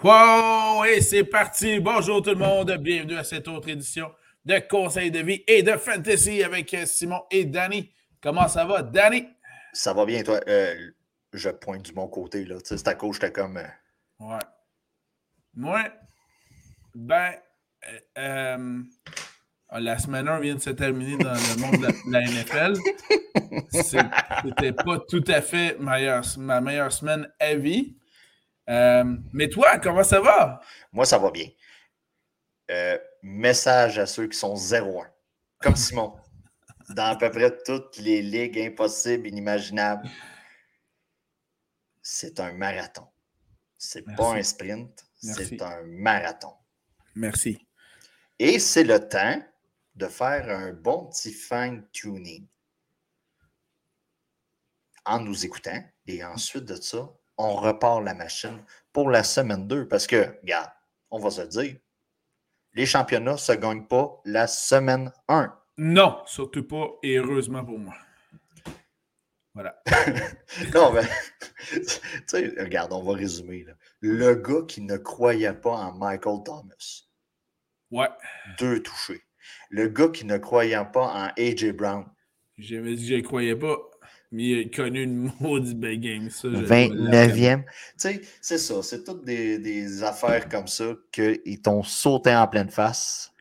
Wow! Et c'est parti! Bonjour tout le monde, bienvenue à cette autre édition de Conseil de vie et de Fantasy avec Simon et Danny. Comment ça va, Danny? Ça va bien, toi? Euh, je pointe du bon côté, là. Tu sais, c'est à cause, j'étais comme. Euh, ouais. Moi, ben, euh, euh la semaine 1 vient de se terminer dans le monde de la, NFL. C'était pas tout à fait ma meilleure semaine à vie. Euh, mais toi, comment ça va? Moi, ça va bien. Euh, message à ceux qui sont 0-1, comme Simon, dans à peu près toutes les ligues impossibles, inimaginables. C'est un marathon. C'est pas un sprint, c'est un marathon. Merci. Et c'est le temps de faire un bon petit fine-tuning en nous écoutant. Et ensuite de ça, on repart la machine pour la semaine 2. Parce que, regarde, on va se dire, les championnats ne se gagnent pas la semaine 1. Non, surtout pas, et heureusement pour moi. Voilà. non, mais, tu sais, regarde, on va résumer. Le gars qui ne croyait pas en Michael Thomas. Ouais. Deux touchés. Le gars qui ne croyait pas en A.J. Brown. J'avais dit que je ne croyais pas. Mais il a connu une maudite belle game, ça. 29e. Tu sais, c'est ça. C'est toutes des, affaires comme ça qu'ils t'ont sauté en pleine face.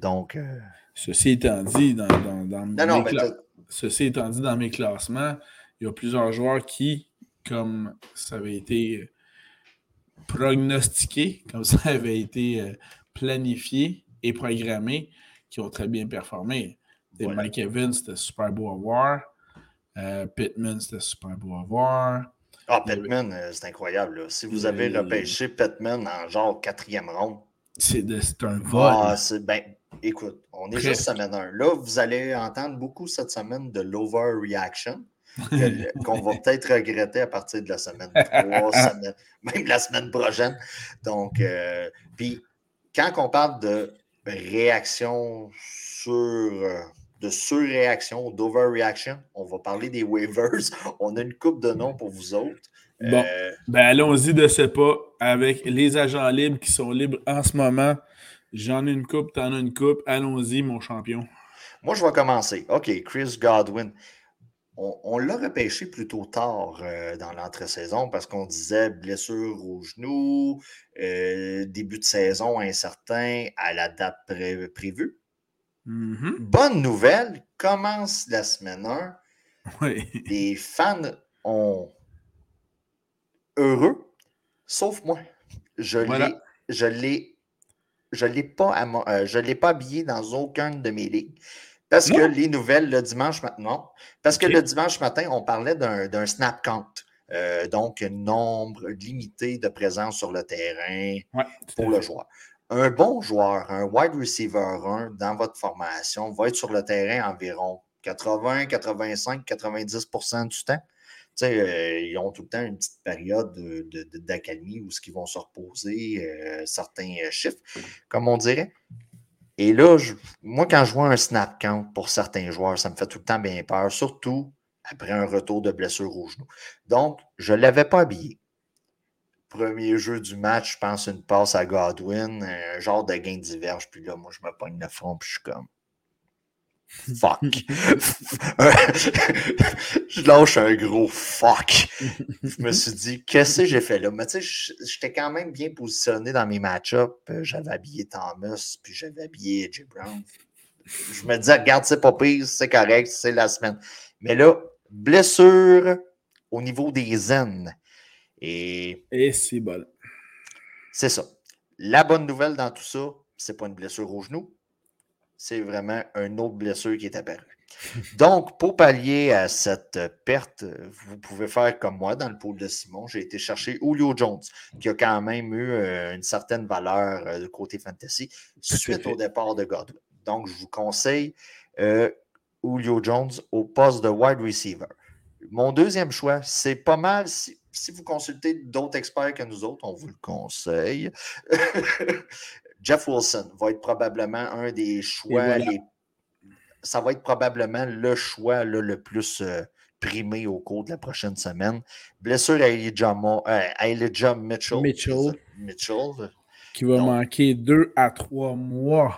Donc. Euh, Ceci étant dit, dans, dans, mes Ceci étant dit, dans mes classements, il y a plusieurs joueurs qui, comme ça avait été prognostiqué, comme ça avait été euh, planifié et programmé, qui ont très bien performé. Mike Evans, c'était super beau à voir. Euh, Pittman, c'était super beau à voir. Ah, Pittman, euh, c'est incroyable. Si vous avez repêché Pittman en genre quatrième ronde, c'est un vol. Ah, ben, écoute, on est juste semaine 1. Là, vous allez entendre beaucoup cette semaine de l'overreaction qu'on va peut-être regretter à partir de la semaine 3, même la semaine prochaine. Donc, euh, puis quand on parle de réaction sur de surréaction, d'overreaction. On va parler des waivers. On a une coupe de noms pour vous autres. Bon, euh, ben allons-y de ce pas avec les agents libres qui sont libres en ce moment. J'en ai une coupe, t'en as une coupe. Allons-y, mon champion. Moi, je vais commencer. OK, Chris Godwin. On, l'a repêché plutôt tard euh, dans l'entre-saison parce qu'on disait blessure au genou, euh, début de saison incertain à la date prévue. Mm-hmm. Bonne nouvelle, commence la semaine 1. Les fans ont heureux, sauf moi. Je l'ai, je l'ai, je l'ai pas, euh, je l'ai pas habillé dans aucun de mes ligues. Parce que les nouvelles le dimanche matin, parce que le dimanche matin, on parlait d'un, snap count. Euh, donc, un nombre limité de présence sur le terrain pour le joueur un bon joueur, un wide receiver 1 dans votre formation va être sur le terrain environ 80, 85, 90% du temps. Euh, ils ont tout le temps une petite période d'accalmie où ils vont se reposer euh, certains chiffres, comme on dirait. Et là, moi, quand je vois un snap count pour certains joueurs, ça me fait tout le temps bien peur, surtout après un retour de blessure au genou. Donc, je ne l'avais pas habillé premier jeu du match, je pense une passe à Godwin, un genre de gain diverge, puis là, moi, je me pogne le front, puis je suis comme. Fuck. je lâche un gros fuck. Je me suis dit, qu'est-ce que j'ai fait là? Mais tu sais, j'étais quand même bien positionné dans mes match-ups. J'avais habillé Thomas, puis j'avais habillé AJ Brown. Je me disais, regarde, c'est pas pire, c'est correct, c'est la semaine. Mais là, blessure au niveau des zen. Et, c'est bon. C'est ça. La bonne nouvelle dans tout ça, c'est pas une blessure au genou, c'est vraiment une autre blessure qui est apparue. Donc, pour pallier à cette perte, vous pouvez faire comme moi dans le pôle de Simon. J'ai été chercher Julio Jones, qui a quand même eu euh, une certaine valeur euh, de côté fantasy suite au départ de Godwin. Donc, je vous conseille euh, Julio Jones au poste de wide receiver. Mon deuxième choix, c'est pas mal. Si, si vous consultez d'autres experts que nous autres, on vous le conseille. Jeff Wilson va être probablement un des choix. Ça va être probablement le choix le plus euh, primé au cours de la prochaine semaine. Blessure à Elijah, euh, Mitchell. Mitchell. Qui va manquer deux à trois mois,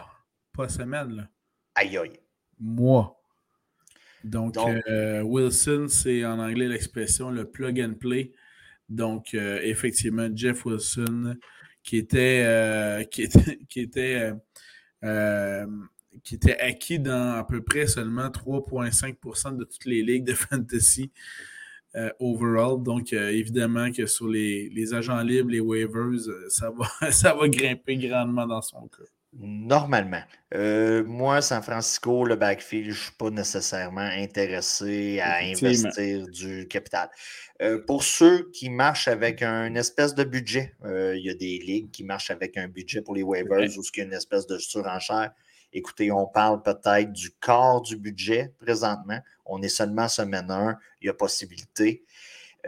pas semaine. Là. Aïe aïe. Mois. Donc, euh, Wilson, c'est en anglais l'expression le plug and play. Donc, euh, effectivement, Jeff Wilson, qui était, qui était, qui était qui était acquis dans à peu près seulement 3,5% de toutes les ligues de fantasy euh, overall. Donc, euh, évidemment que sur les, agents libres, les waivers, euh, ça, va, ça va grimper grandement dans son cas. Normalement. moi, San Francisco, le backfield, je ne suis pas nécessairement intéressé à investir du capital. pour ceux qui marchent avec un espèce de budget, il y a des ligues qui marchent avec un budget pour les waivers ou ce qui est une espèce de surenchère. Écoutez, on parle peut-être du quart du budget présentement. On est seulement semaine 1. Il y a possibilité.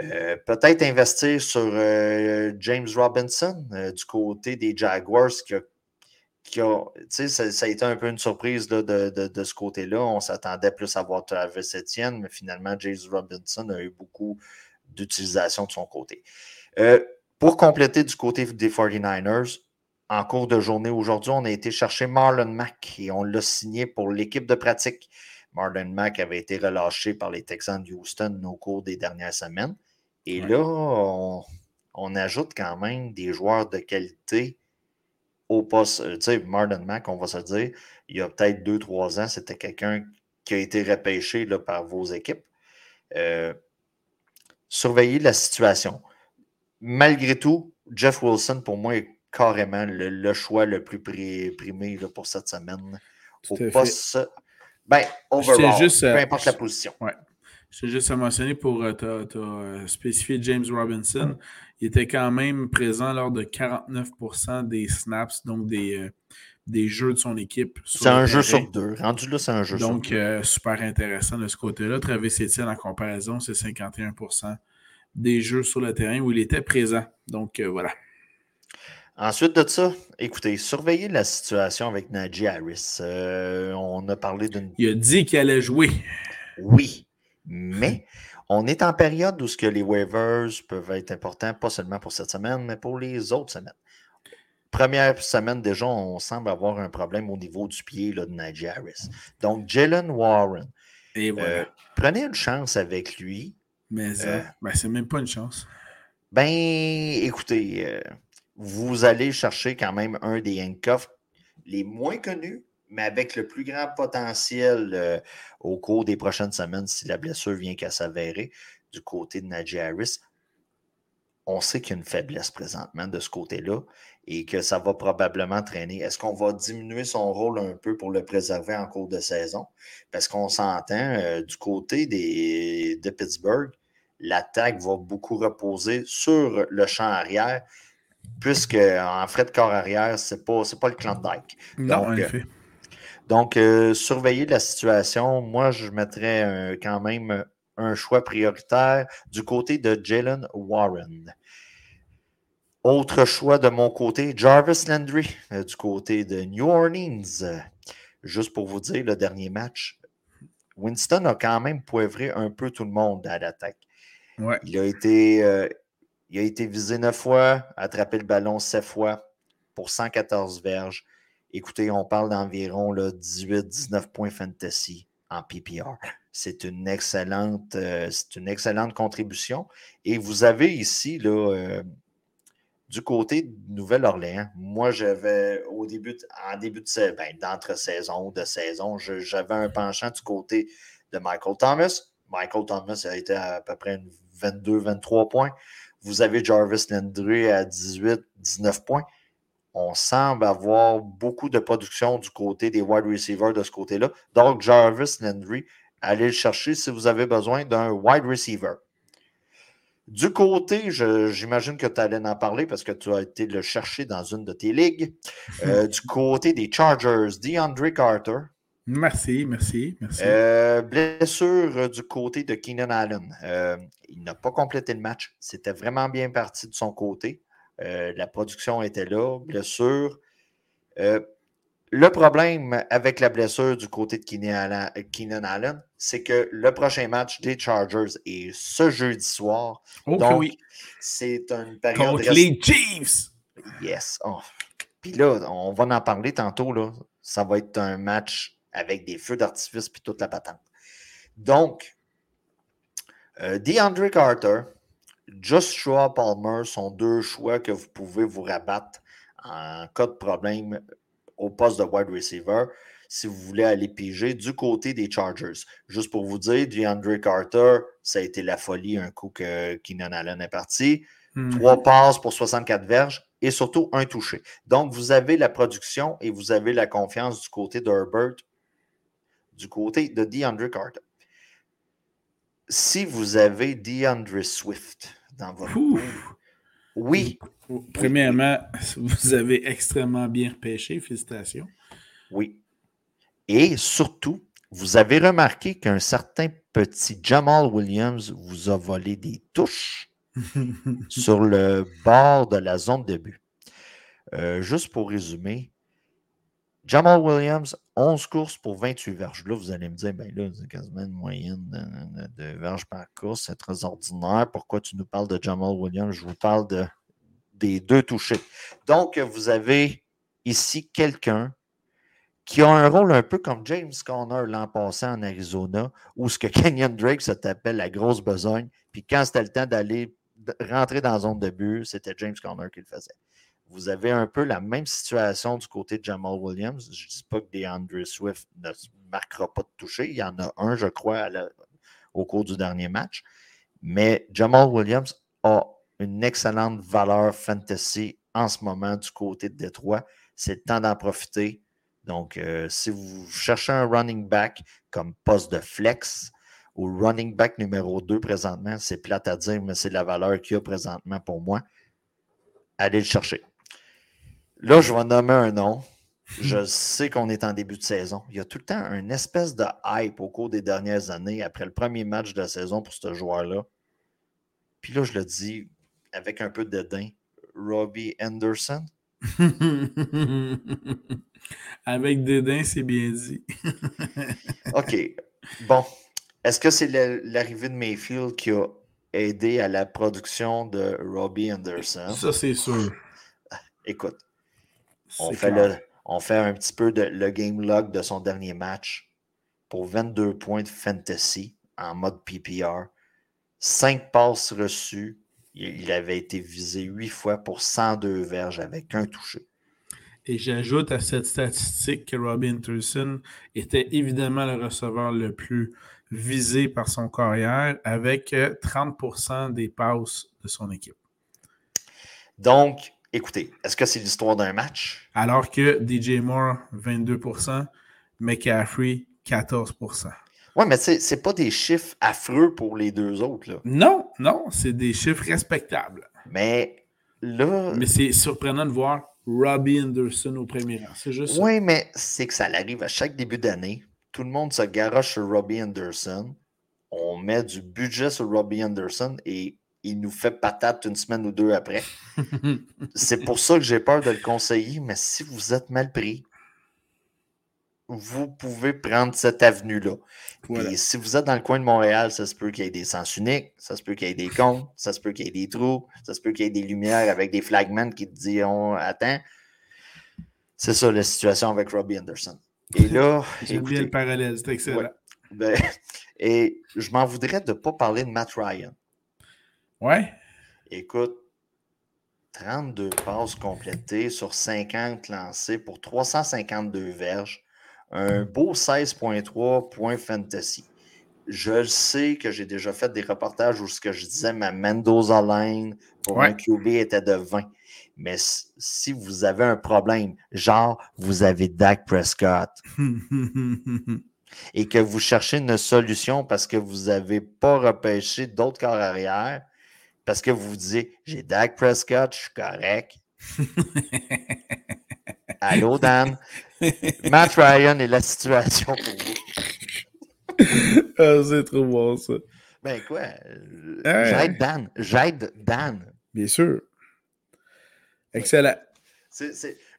Euh, peut-être investir sur euh, James Robinson euh, du côté des Jaguars qui a, qui ça, ça, a été un peu une surprise de, de, ce côté-là. On s'attendait plus à voir Travis Etienne, mais finalement, James Robinson a eu beaucoup d'utilisation de son côté. pour compléter du côté des 49ers, en cours de journée aujourd'hui, on a été chercher Marlon Mack et on l'a signé pour l'équipe de pratique. Marlon Mack avait été relâché par les Texans de Houston au cours des dernières semaines. Et là, on, ajoute quand même des joueurs de qualité au poste. Euh, tu sais, Marlon Mack, on va se dire, il y a peut-être deux, trois ans, c'était quelqu'un qui a été repêché là, par vos équipes. Euh, surveillez la situation. Malgré tout, Jeff Wilson, pour moi, est carrément le, choix le plus primé pour cette semaine. Au poste, ben, overall, juste, peu euh, importe la position. Ouais. Je juste à mentionner pour euh, as, spécifié James Robinson. Il était quand même présent lors de 49% des snaps, donc des, euh, des jeux de son équipe. C'est un jeu sur deux. Rendu là, c'est un jeu donc, sur deux. Donc, super intéressant de ce côté-là. Travis Etienne, en comparaison, c'est 51% des jeux sur le terrain où il était présent. Donc, voilà. Ensuite de ça, écoutez, surveillez la situation avec Najee Harris. Euh, on a parlé d'une. Il a dit qu'il allait jouer. Oui, mais on est en période où ce que les waivers peuvent être importants, pas seulement pour cette semaine, mais pour les autres semaines. Première semaine, déjà, on semble avoir un problème au niveau du pied là, de Harris. Donc, Jalen Warren. Et voilà. Euh, prenez une chance avec lui. Mais euh, ben, c'est même pas une chance. Ben, écoutez, vous allez chercher quand même un des handcuffs les moins connus, mais avec le plus grand potentiel euh, au cours des prochaines semaines si la blessure vient qu'à s'avérer du côté de Najee Harris. On sait qu'il y a une faiblesse présentement de ce côté-là et que ça va probablement traîner. Est-ce qu'on va diminuer son rôle un peu pour le préserver en cours de saison? Parce qu'on s'entend euh, du côté des, de Pittsburgh, l'attaque va beaucoup reposer sur le champ arrière puisque en frais de corps arrière, ce n'est pas, pas le clan de Dyke. Non, en effet. Donc, euh, surveiller la situation, moi, je mettrais quand même un choix prioritaire du côté de Jalen Warren. Autre choix de mon côté, Jarvis Landry, euh, du côté de New Orleans. juste pour vous dire, le dernier match, Winston a quand même poivré un peu tout le monde à l'attaque. Il a été, euh, il a été visé neuf fois, attrapé le ballon sept fois pour 114 verges. Écoutez, on parle d'environ 18-19 points fantasy en PPR. C'est une excellente, euh, excellente contribution. Et vous avez ici, là, euh, du côté de Nouvelle-Orléans, moi, j'avais au début, en début de ben, d'entre-saison de saison, j'avais un penchant du côté de Michael Thomas. Michael Thomas a été à, à peu près 22-23 points. Vous avez Jarvis Landry à 18, 19 points. On semble avoir beaucoup de production du côté des wide receivers de ce côté-là. Donc, Jarvis Landry, allez le chercher si vous avez besoin d'un wide receiver. Du côté, j'imagine que tu allais en parler parce que tu as été le chercher dans une de tes ligues. Euh, du côté des Chargers, DeAndre Carter, Merci, merci, merci. Euh, blessure euh, du côté de Keenan Allen. Euh, il n'a pas complété le match. C'était vraiment bien parti de son côté. La production était là. Blessure. Le problème avec la blessure du côté de Keenan Allen, c'est que le prochain match des Chargers est ce jeudi soir. Oh, donc, oui. c'est une période. Contre les Chiefs! Yes. Oh. Puis là, on va en parler tantôt. Là. Ça va être un match avec des feux d'artifice puis toute la patente. Donc, euh, DeAndre Carter, Joshua Palmer sont deux choix que vous pouvez vous rabattre en cas de problème au poste de wide receiver si vous voulez aller piger du côté des Chargers. Juste pour vous dire, DeAndre Carter, ça a été la folie un coup que Keenan Allen est parti. Mhm. Trois passes pour 64 verges et surtout un touché. Donc, vous avez la production et vous avez la confiance du côté de Herbert, du côté de DeAndre Carter. Si vous avez DeAndre Swift dans votre Ouf. oui, Premièrement, vous avez extrêmement bien repêché. Félicitations. oui. Et surtout, vous avez remarqué qu'un certain petit Jamal Williams vous a volé des touches sur le bord de la zone de but. Euh, juste pour résumer, Jamal Williams, 11 courses pour 28 verges. Là, vous allez me dire, ben là, c'est quasiment une moyenne de, verges par course. C'est très ordinaire. Pourquoi tu nous parles de Jamal Williams? Je vous parle de, des deux touchés. Donc, vous avez ici quelqu'un qui a un rôle un peu comme James Conner l'an passé en Arizona, où ce que Kenyon Drake se tapait la grosse besogne, puis quand c'était le temps d'aller rentrer dans la zone de but, c'était James Conner qui le faisait. Vous avez un peu la même situation du côté de Jamal Williams. Je ne dis pas que DeAndre Swift ne marquera pas de toucher. Il y en a un, je crois, au cours du dernier match. Mais Jamal Williams a une excellente valeur fantasy en ce moment du côté de Détroit. C'est le temps d'en profiter. Donc, euh, si vous cherchez un running back comme poste de flex ou running back numéro 2 présentement, c'est plate à dire, mais c'est la valeur qu'il y a présentement pour moi. Allez le chercher. Là, je vais nommer un nom. Je sais qu'on est en début de saison. Il y a tout le temps une espèce de hype au cours des dernières années après le premier match de la saison pour ce joueur-là. Puis là, je le dis avec un peu de dédain. Robbie Anderson? Avec dédain, c'est bien dit. OK. Bon. Est-ce que c'est l'arrivée de Mayfield qui a aidé à la production de Robbie Anderson? Ça, c'est sûr. Écoute, on fait, clair. le, on fait un petit peu de, le game log de son dernier match pour 22 points de fantasy en mode PPR. 5 passes reçues. Il, il avait été visé 8 fois pour 102 verges avec un touché. Et j'ajoute à cette statistique que Robbie Anderson était évidemment le receveur le plus visé par son carrière avec euh, 30% des passes de son équipe. Donc, écoutez, est-ce que c'est l'histoire d'un match? Alors que DJ Moore, 22%, McCaffrey, 14%. Oui, mais c'est c'est pas des chiffres affreux pour les deux autres. Là. Non, non, c'est des chiffres respectables. Mais là, Mais c'est surprenant de voir Robbie Anderson au premier rang. C'est juste oui, mais c'est que ça arrive à chaque début d'année. Tout le monde se garoche sur Robbie Anderson. On met du budget sur Robbie Anderson et il nous fait patate une semaine ou deux après. C'est pour ça que j'ai peur de le conseiller, mais si vous êtes mal pris, vous pouvez prendre cette avenue-là. Voilà. Et si vous êtes dans le coin de Montréal, ça se peut qu'il y ait des sens uniques, ça se peut qu'il y ait des comptes, ça se peut qu'il y ait des trous, ça se peut qu'il y ait des lumières avec des flagmen qui te diront Attends. C'est ça la situation avec Robbie Anderson. Et là, J'aime bien le parallèle, c'est excellent. Ouais. ben, et je m'en voudrais de ne pas parler de Matt Ryan. Ouais. Écoute, 32 passes complétées sur 50 lancées pour 352 verges. Un beau 16.3 points fantasy. Je le sais que j'ai déjà fait des reportages où ce que je disais ma Mendoza line pour Ouais. un QB était de 20. Mais si vous avez un problème, genre vous avez Dak Prescott et que vous cherchez une solution parce que vous n'avez pas repêché d'autres corps arrière, parce que vous vous dites j'ai Dak Prescott, je suis correct. Allô, Dan? Matt Ryan est la situation pour vous. Ah, c'est trop bon, ça. Ben quoi? J'aide Dan. J'aide Dan. Bien sûr. Excellent.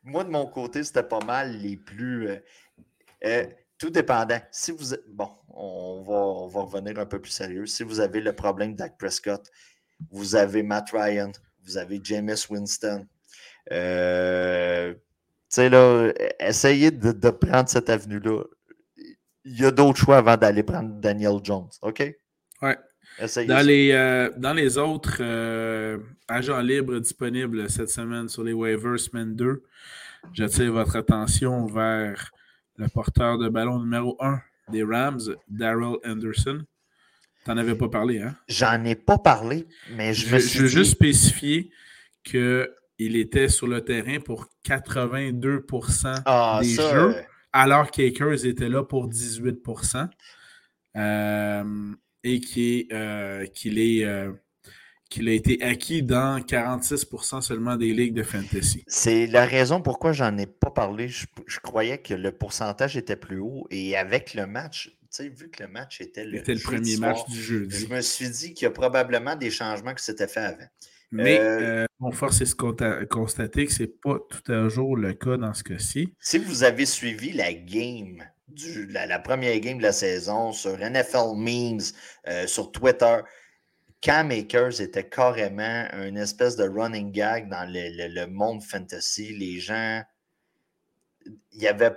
Moi, de mon côté, c'était pas mal les plus. Euh, euh, tout dépendant. Si vous. Bon, on va, on va revenir un peu plus sérieux. Si vous avez le problème Dak Prescott, vous avez Matt Ryan, vous avez Jameis Winston. Euh, tu sais, là, essayez de, de prendre cette avenue-là. Il y a d'autres choix avant d'aller prendre Daniel Jones, OK? Ouais. Dans les, euh, dans les autres euh, agents libres disponibles cette semaine sur les waivers semaine 2, j'attire votre attention vers le porteur de ballon numéro 1 des Rams, Daryl Anderson. T'en avais pas parlé, hein? J'en ai pas parlé, mais je, me suis Je veux juste spécifier qu'il était sur le terrain pour 82% ah, des jeux, alors qu'Akers était là pour 18%. Euh, et euh, qu'il est, euh, qu'il a été acquis dans 46% seulement des ligues de fantasy. C'est la raison pourquoi j'en ai pas parlé. Je, croyais que le pourcentage était plus haut et avec le match, vu que le match était le, était le premier match du jeu, je me suis dit qu'il y a probablement des changements qui s'étaient faits avant. Mais euh, on force est de constater que ce n'est pas tout à jour le cas dans ce cas-ci. Si vous avez suivi la game la, première game de la saison sur NFL Memes, euh, sur Twitter. Cam Akers était carrément une espèce de running gag dans le, monde fantasy. Les gens, il y avait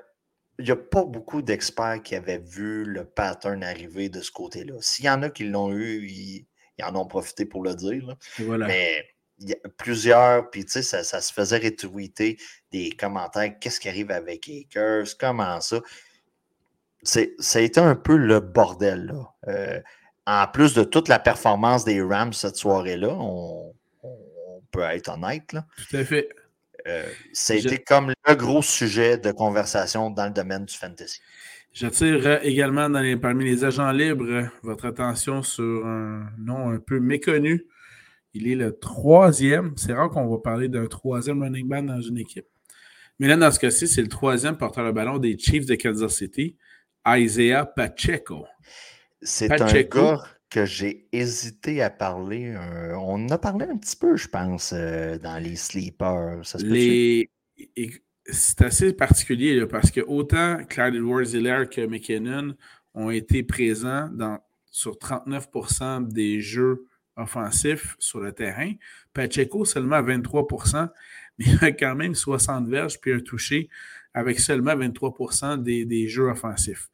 il n'y a pas beaucoup d'experts qui avaient vu le pattern arriver de ce côté-là. S'il y en a qui l'ont eu, ils, en ont profité pour le dire. Mais il y a plusieurs, puis tu sais, ça, ça, se faisait retweeter des commentaires. Qu'est-ce qui arrive avec Akers? Comment ça? ça a été un peu le bordel. Euh, en plus de toute la performance des Rams cette soirée-là, on, peut être honnête. Là. Tout à fait. Euh, ça a été comme le gros sujet de conversation dans le domaine du fantasy. J'attire également parmi les agents libres votre attention sur un nom un peu méconnu. Il est le troisième. C'est rare qu'on va parler d'un troisième running back dans une équipe. Mais là, dans ce cas-ci, c'est le troisième porteur de ballon des Chiefs de Kansas City. Isaiah Pacheco. C'est un gars que j'ai hésité à parler. on en a parlé un petit peu, je pense, euh, dans les sleepers. C'est assez particulier parce que autant Clyde Edwards que McKinnon ont été présents dans, sur 39% des jeux offensifs sur le terrain. Pacheco seulement 23% mais il a quand même 60 verges puis un touché avec seulement 23 des, des, jeux offensifs.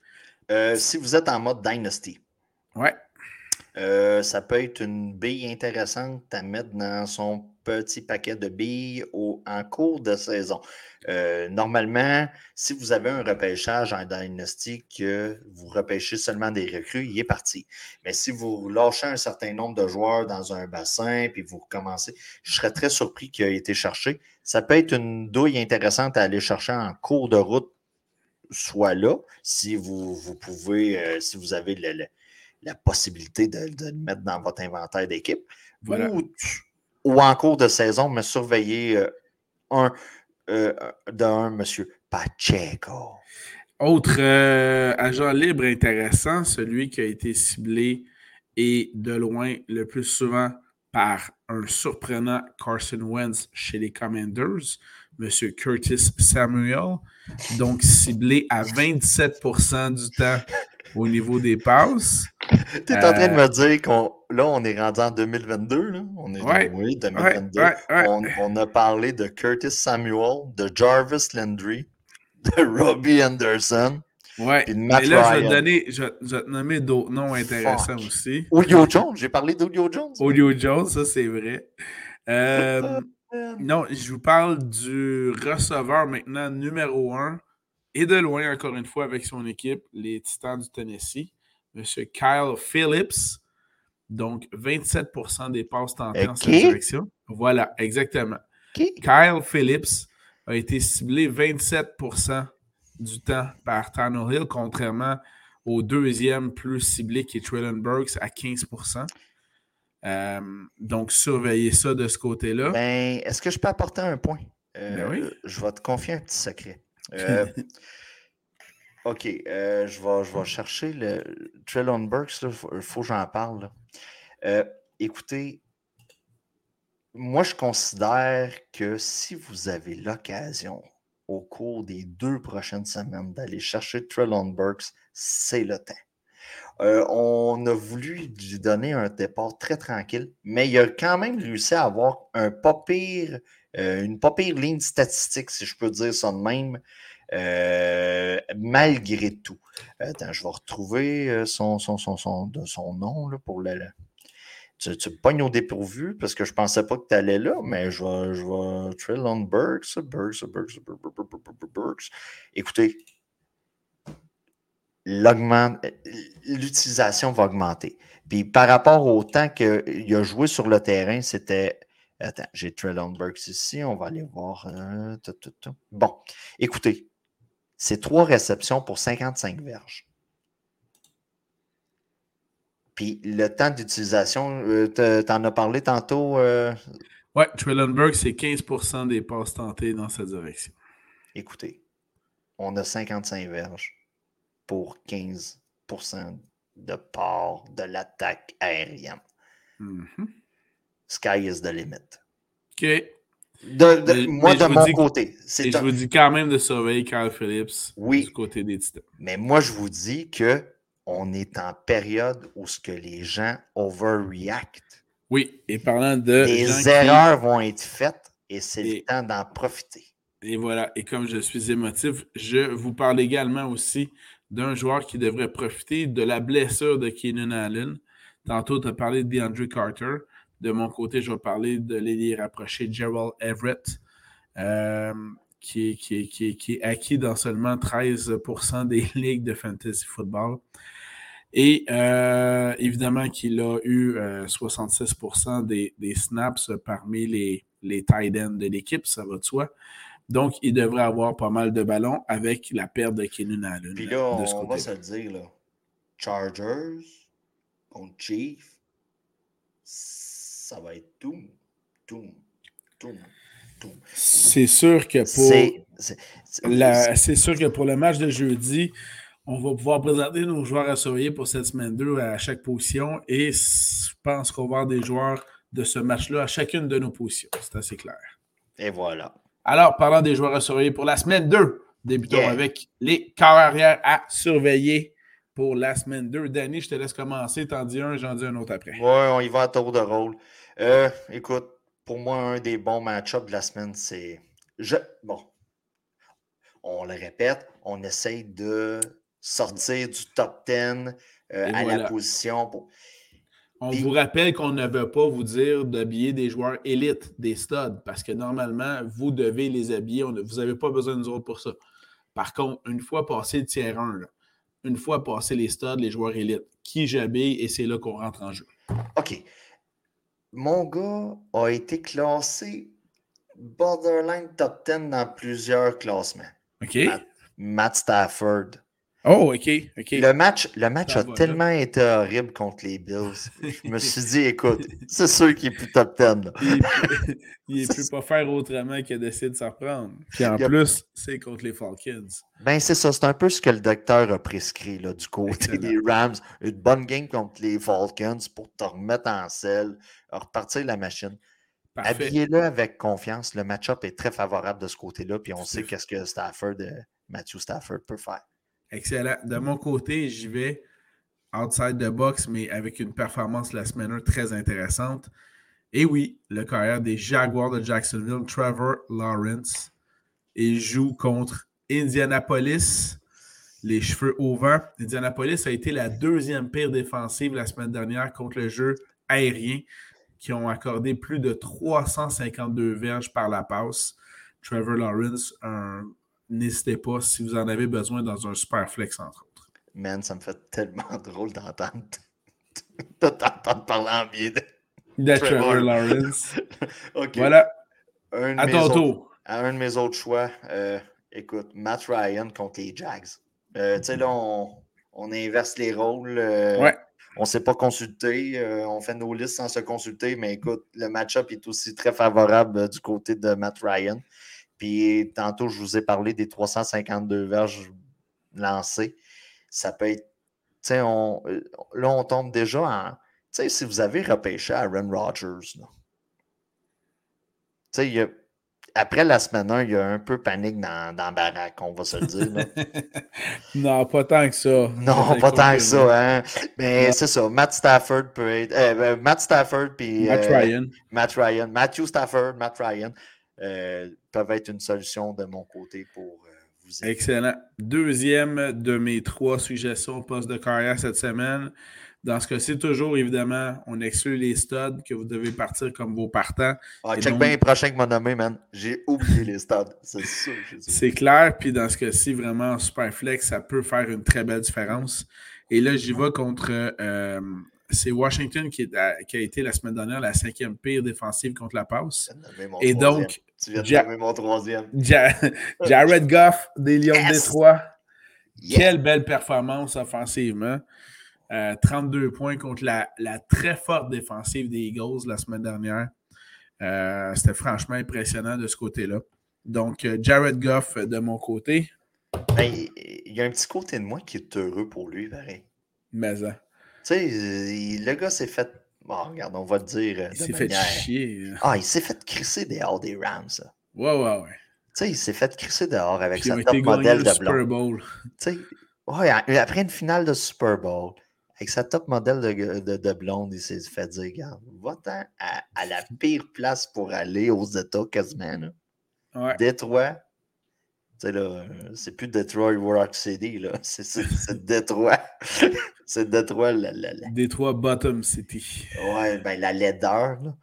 Euh, si vous êtes en mode Dynasty, ouais. Euh, ça peut être une bille intéressante à mettre dans son petit paquet de billes en cours de saison. Euh, normalement, si vous avez un repêchage en Dynasty que vous repêchez seulement des recrues, il est parti. Mais si vous lâchez un certain nombre de joueurs dans un bassin, puis vous recommencez, je serais très surpris qu'il ait été cherché. Ça peut être une douille intéressante à aller chercher en cours de route soit là, si vous, pouvez, euh, si vous avez la possibilité de, le mettre dans votre inventaire d'équipe. Ou, en cours de saison, me surveiller euh, un euh, d'un monsieur Pacheco. Autre agent libre intéressant, celui qui a été ciblé et de loin le plus souvent par un surprenant Carson Wentz chez les Commanders. M. Curtis Samuel, donc ciblé à 27% du temps au niveau des passes. Tu es en train de me dire qu'on là, on est rendu en 2022. Là. On est oui, 2022. on, a parlé de Curtis Samuel, de Jarvis Landry, de Robbie Anderson. Ouais, mais là, je vais, te donner, je, vais te nommer d'autres noms intéressants aussi. Julio Jones, j'ai parlé d'Olio Jones. Julio Jones, ça c'est vrai. Euh, non, je vous parle du receveur maintenant numéro un et de loin, encore une fois, avec son équipe, les Titans du Tennessee, M. Kyle Phillips. Donc, 27 des passes tentées en cette direction. Voilà, exactement. Kyle Phillips a été ciblé 27% du temps par Tannehill, contrairement au deuxième plus ciblé qui est Traylon Burks à 15% euh, donc, surveillez ça de ce côté-là. Ben, est-ce que je peux apporter un point? Euh, ben oui. Je vais te confier un petit secret. Euh, OK, je, vais, je vais chercher le Trellon Burks. Il faut, que j'en parle. écoutez, moi, je considère que si vous avez l'occasion au cours des deux prochaines semaines d'aller chercher Trellon Burks, c'est le temps. Euh, on a voulu lui donner un départ très tranquille, mais il a quand même réussi à avoir un pas pire, euh, une pas pire ligne statistique, si je peux dire ça de même, euh, malgré tout. Attends, je vais retrouver son, son, son, son, son nom là, pour le. Tu, tu pognes au dépourvu parce que je pensais pas que tu allais là, mais je vais. Je vais Burks, Burks, Burks, Burks, Burks. Écoutez, l'utilisation va augmenter. Puis par rapport au temps qu'il a joué sur le terrain, c'était. Attends, j'ai Trellon Burks ici, on va aller voir. Euh, bon, écoutez, c'est trois réceptions pour 55 verges. Puis le temps d'utilisation, euh, tu en as parlé tantôt. Euh... Ouais, Trellon Burks, c'est 15% des passes tentées dans cette direction. Écoutez, on a 55 verges pour 15% de part de l'attaque aérienne. Mm-hmm. Sky is the limit. OK. De, moi, de mon côté. Et je vous dis quand même de surveiller Carl Phillips du côté des Titans. Mais moi, je vous dis que on est en période où ce que les gens overreact. Oui, et parlant de. Les erreurs vont être faites et c'est le temps d'en profiter. Et voilà, et comme je suis émotif, je vous parle également aussi d'un joueur qui devrait profiter de la blessure de Keenan Allen. Tantôt, tu as parlé de DeAndre Carter. De mon côté, je vais parler de l'ailier rapproché Gerald Everett, euh, qui, est, qui, qui, est, acquis dans seulement 13% des ligues de fantasy football. Et euh, évidemment qu'il a eu 66% euh, des, des, snaps parmi les, les tight ends de l'équipe, ça va de soi. Donc, il devrait avoir pas mal de ballons avec la perte de Keenan Allen. Puis là, on, va se le dire, là. Chargers contre Chief, ça va être tout, tout, tout, tout. C'est sûr que pour c'est sûr que pour le match de jeudi, on va pouvoir présenter nos joueurs à surveiller pour cette semaine 2 à chaque position et je pense qu'on va avoir des joueurs de ce match-là à chacune de nos positions. C'est assez clair. Et voilà. Alors, parlant des joueurs à surveiller pour la semaine 2, débutons avec les carrières à surveiller pour la semaine 2. Danny, je te laisse commencer. T'en dis un, j'en dis un autre après. Oui, on y va à tour de rôle. Euh, écoute, pour moi, un des bons match-ups de la semaine, c'est. Je... Bon. On le répète, on essaye de sortir du top 10 euh, à la position. Pour... On vous rappelle qu'on ne veut pas vous dire d'habiller des joueurs élites, des studs, parce que normalement, vous devez les habiller. vous n'avez pas besoin de nous autres pour ça. Par contre, une fois passé le tiers 1, une fois passé les studs, les joueurs élites, qui j'habille et c'est là qu'on rentre en jeu. OK. Mon gars a été classé borderline top 10 dans plusieurs classements. OK. Matt Stafford, Oh, OK. Le match, le match a tellement été horrible contre les Bills. Je me suis dit, écoute, c'est sûr qu'il est plus top 10. Il ne peut pas faire autrement que d'essayer de s'en reprendre. Puis en plus, c'est contre les Falcons. Ben, c'est ça. C'est un peu ce que le docteur a prescrit là, du côté des Rams. Une bonne game contre les Falcons pour te remettre en selle, repartir la machine. Habillez-le avec confiance. Le match-up est très favorable de ce côté-là. Puis on sait qu'est-ce que Stafford, euh, Matthew Stafford peut faire. Excellent. De mon côté, j'y vais outside the box, mais avec une performance la semaine très intéressante. Et oui, le carrière des Jaguars de Jacksonville, Trevor Lawrence, il joue contre Indianapolis, les cheveux au vent. Indianapolis a été la deuxième pire défensive la semaine dernière contre le jeu aérien, qui ont accordé plus de 352 verges par la passe. Trevor Lawrence, un n'hésitez pas si vous en avez besoin dans un super flex, entre autres. Man, ça me fait tellement drôle d'entendre t'entendre parler en bien de, Trevor Lawrence. Voilà. à ton tour. À un de mes autres choix, euh, écoute, Matt Ryan contre les Jags. Euh, tu sais, là, on, on, inverse les rôles. Euh, ouais. On ne s'est pas consulté. on fait nos listes sans se consulter, mais écoute, le match-up est aussi très favorable du côté de Matt Ryan. Puis tantôt, je vous ai parlé des 352 verges lancées. Ça peut être. Tu sais, on, là, on tombe déjà en. Tu sais, si vous avez repêché Aaron Rodgers, tu sais, après la semaine 1, il y a un peu panique dans, dans Barack, on va se le dire. non, pas tant que ça. Non, pas tant que ça. Hein? Mais c'est ça. Matt Stafford peut être. Euh, ben, Matt Stafford puis. Matt Ryan. Matt Ryan. Matthew Stafford, Matt Ryan peuvent être une solution de mon côté pour. vous aider. Excellent. Deuxième de mes trois suggestions poste de carrière cette semaine. Dans ce cas-ci, toujours, évidemment, on exclut les studs que vous devez partir comme vos partants. Ah, check bien les prochains que m'a nommé, man. J'ai oublié les studs. C'est sûr. C'est clair. Puis dans ce cas-ci, vraiment, super flex, ça peut faire une très belle différence. Et là, j'y vais contre. Euh, c'est Washington qui, qui, a été la semaine dernière la cinquième pire défensive contre la passe. Et donc. Tu viens de mon troisième. Jared Goff des Lions de Détroit. Quelle belle performance offensivement. 32 euh, points contre la, très forte défensive des Eagles la semaine dernière. Euh, c'était franchement impressionnant de ce côté-là. Donc, euh, Jared Goff de mon côté. Ben, il y a un petit côté de moi qui est heureux pour lui, pareil. Mais Tu sais, le gars s'est fait. Bon, regarde, on va te dire. Il s'est fait chier. Ah, il s'est fait crisser dehors des Rams. Ça. Ouais, ouais, ouais. Tu sais, il s'est fait crisser dehors avec sa top modèle de Super Bowl. Tu sais, ouais, après une finale de Super Bowl, avec sa top modèle de, de, blonde, il s'est fait dire Regarde, va-t'en à, la pire place pour aller aux États quasiment. Ouais. Détroit. C'est plus Detroit Rock City, là. C'est Détroit. c'est Détroit, la, la, Détroit Bottom City. Ouais, ben la laideur, là.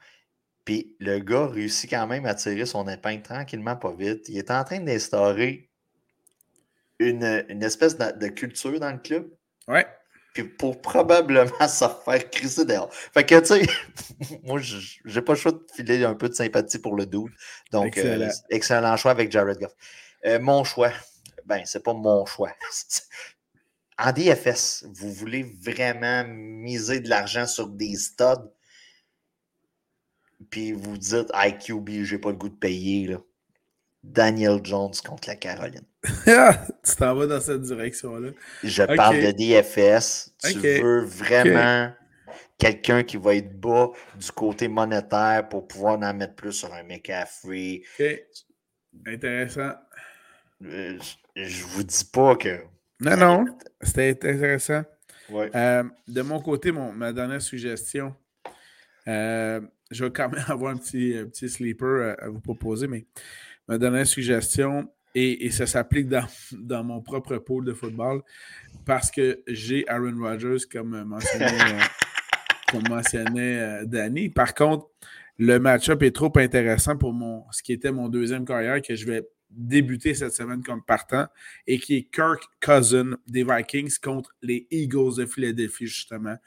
Puis le gars réussit quand même à tirer son épingle tranquillement, pas vite. Il est en train d'instaurer une, une, espèce de, de, culture dans le club. Ouais puis pour probablement se faire crisser dehors. Fait que, tu sais, moi, j'ai pas le choix de filer un peu de sympathie pour le doute. Donc, euh, excellent, choix avec Jared Goff. Euh, mon choix, ben, c'est pas mon choix. en DFS, vous voulez vraiment miser de l'argent sur des studs, puis vous dites, IQB, j'ai pas le goût de payer, là. Daniel Jones contre la Caroline. tu t'en vas dans cette direction-là. Je parle de DFS. Tu veux vraiment quelqu'un qui va être bas du côté monétaire pour pouvoir en mettre plus sur un McCaffrey. OK. Intéressant. Euh, je, vous dis pas que. Non, non. C'était intéressant. Ouais. Euh, de mon côté, mon, ma dernière suggestion, euh, je vais quand même avoir un petit, un petit sleeper à vous proposer, mais ma dernière suggestion, et, ça s'applique dans, dans, mon propre pôle de football, parce que j'ai Aaron Rodgers, comme mentionnait, euh, comme mentionnait euh, Danny. Par contre, le match-up est trop intéressant pour mon, ce qui était mon deuxième carrière que je vais débuter cette semaine comme partant et qui est Kirk Cousin des Vikings contre les Eagles de Philadelphie, justement.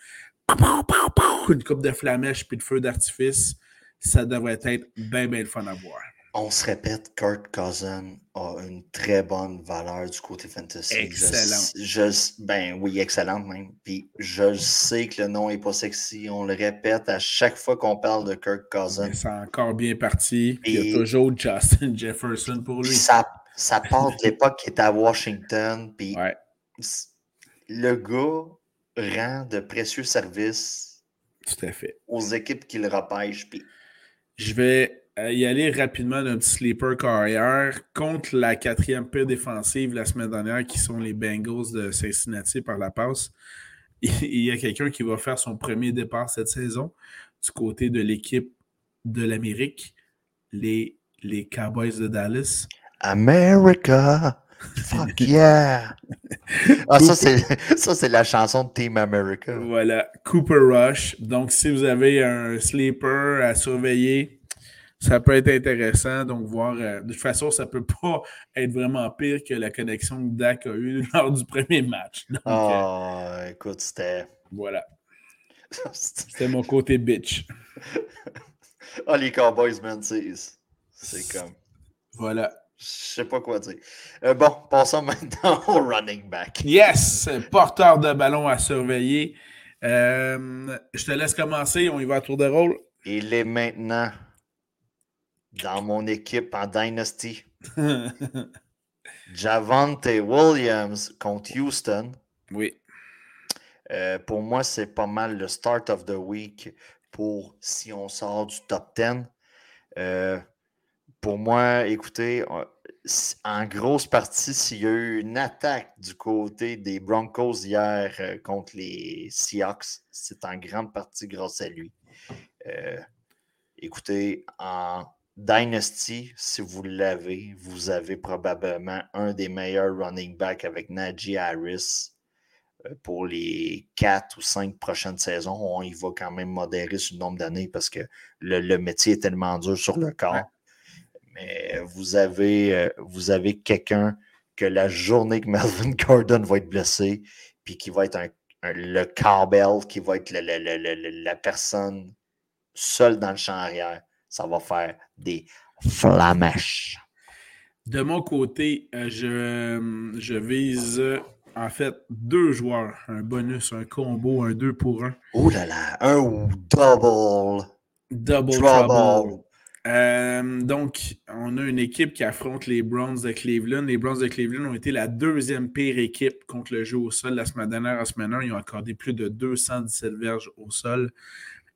Une coupe de flamèche puis de feu d'artifice, ça devrait être bien, bien le fun à voir on se répète, Kurt Cousin a une très bonne valeur du côté fantasy. Excellent. Je, ben oui, excellente même. Puis je sais que le nom n'est pas sexy. On le répète à chaque fois qu'on parle de Kurt Cousin. C'est encore bien parti. il y a toujours Justin Jefferson pour lui. Ça, ça part de l'époque qui était à Washington. Puis le gars rend de précieux services Tout à fait. aux équipes qui le repêchent. Puis... Je vais y aller rapidement d'un petit sleeper carrière contre la quatrième paire défensive la semaine dernière, qui sont les Bengals de Cincinnati par la passe. Il y a quelqu'un qui va faire son premier départ cette saison du côté de l'équipe de l'Amérique, les, les Cowboys de Dallas. America! Fuck yeah! ah, ça, c'est la chanson de Team America. Voilà, Cooper Rush. Donc, si vous avez un sleeper à surveiller, ça peut être intéressant. Donc, voir. Euh, de toute façon, ça ne peut pas être vraiment pire que la connexion que Dak a eue lors du premier match. oh, écoute, c'était. Voilà. c'était mon côté bitch. Ah, oh, les Cowboys, man, c'est comme. Voilà. Je sais pas quoi dire. Euh, bon, passons maintenant au running back. Yes! Porteur de ballon à surveiller. je te laisse commencer. On y va à tour de rôle. Il est maintenant dans mon équipe en Dynasty. Javante Williams contre Houston. Oui. Euh, pour moi, c'est pas mal le start of the week pour si on sort du top 10. Euh, pour moi, écoutez, en grosse partie, s'il y a eu une attaque du côté des Broncos hier euh, contre les Seahawks, c'est en grande partie grâce à lui. Euh, écoutez, en Dynasty, si vous l'avez, vous avez probablement un des meilleurs running backs avec Najee Harris euh, pour les quatre ou cinq prochaines saisons. On y va quand même modérer sur le nombre d'années parce que le, métier est tellement dur sur le corps. Mais vous avez, euh, vous avez quelqu'un que la journée que Melvin Gordon va être blessé, puis qui va être un, le cowbell, qui va être la personne seule dans le champ arrière, ça va faire des flamèches. De mon côté, euh, je, je vise en fait deux joueurs, un bonus, un combo, un 2 pour 1. Oh là là, un double. Double trouble. Euh, donc, on a une équipe qui affronte les Browns de Cleveland. Les Browns de Cleveland ont été la deuxième pire équipe contre le jeu au sol la semaine dernière. À semaine 1, ils ont accordé plus de 217 verges au sol.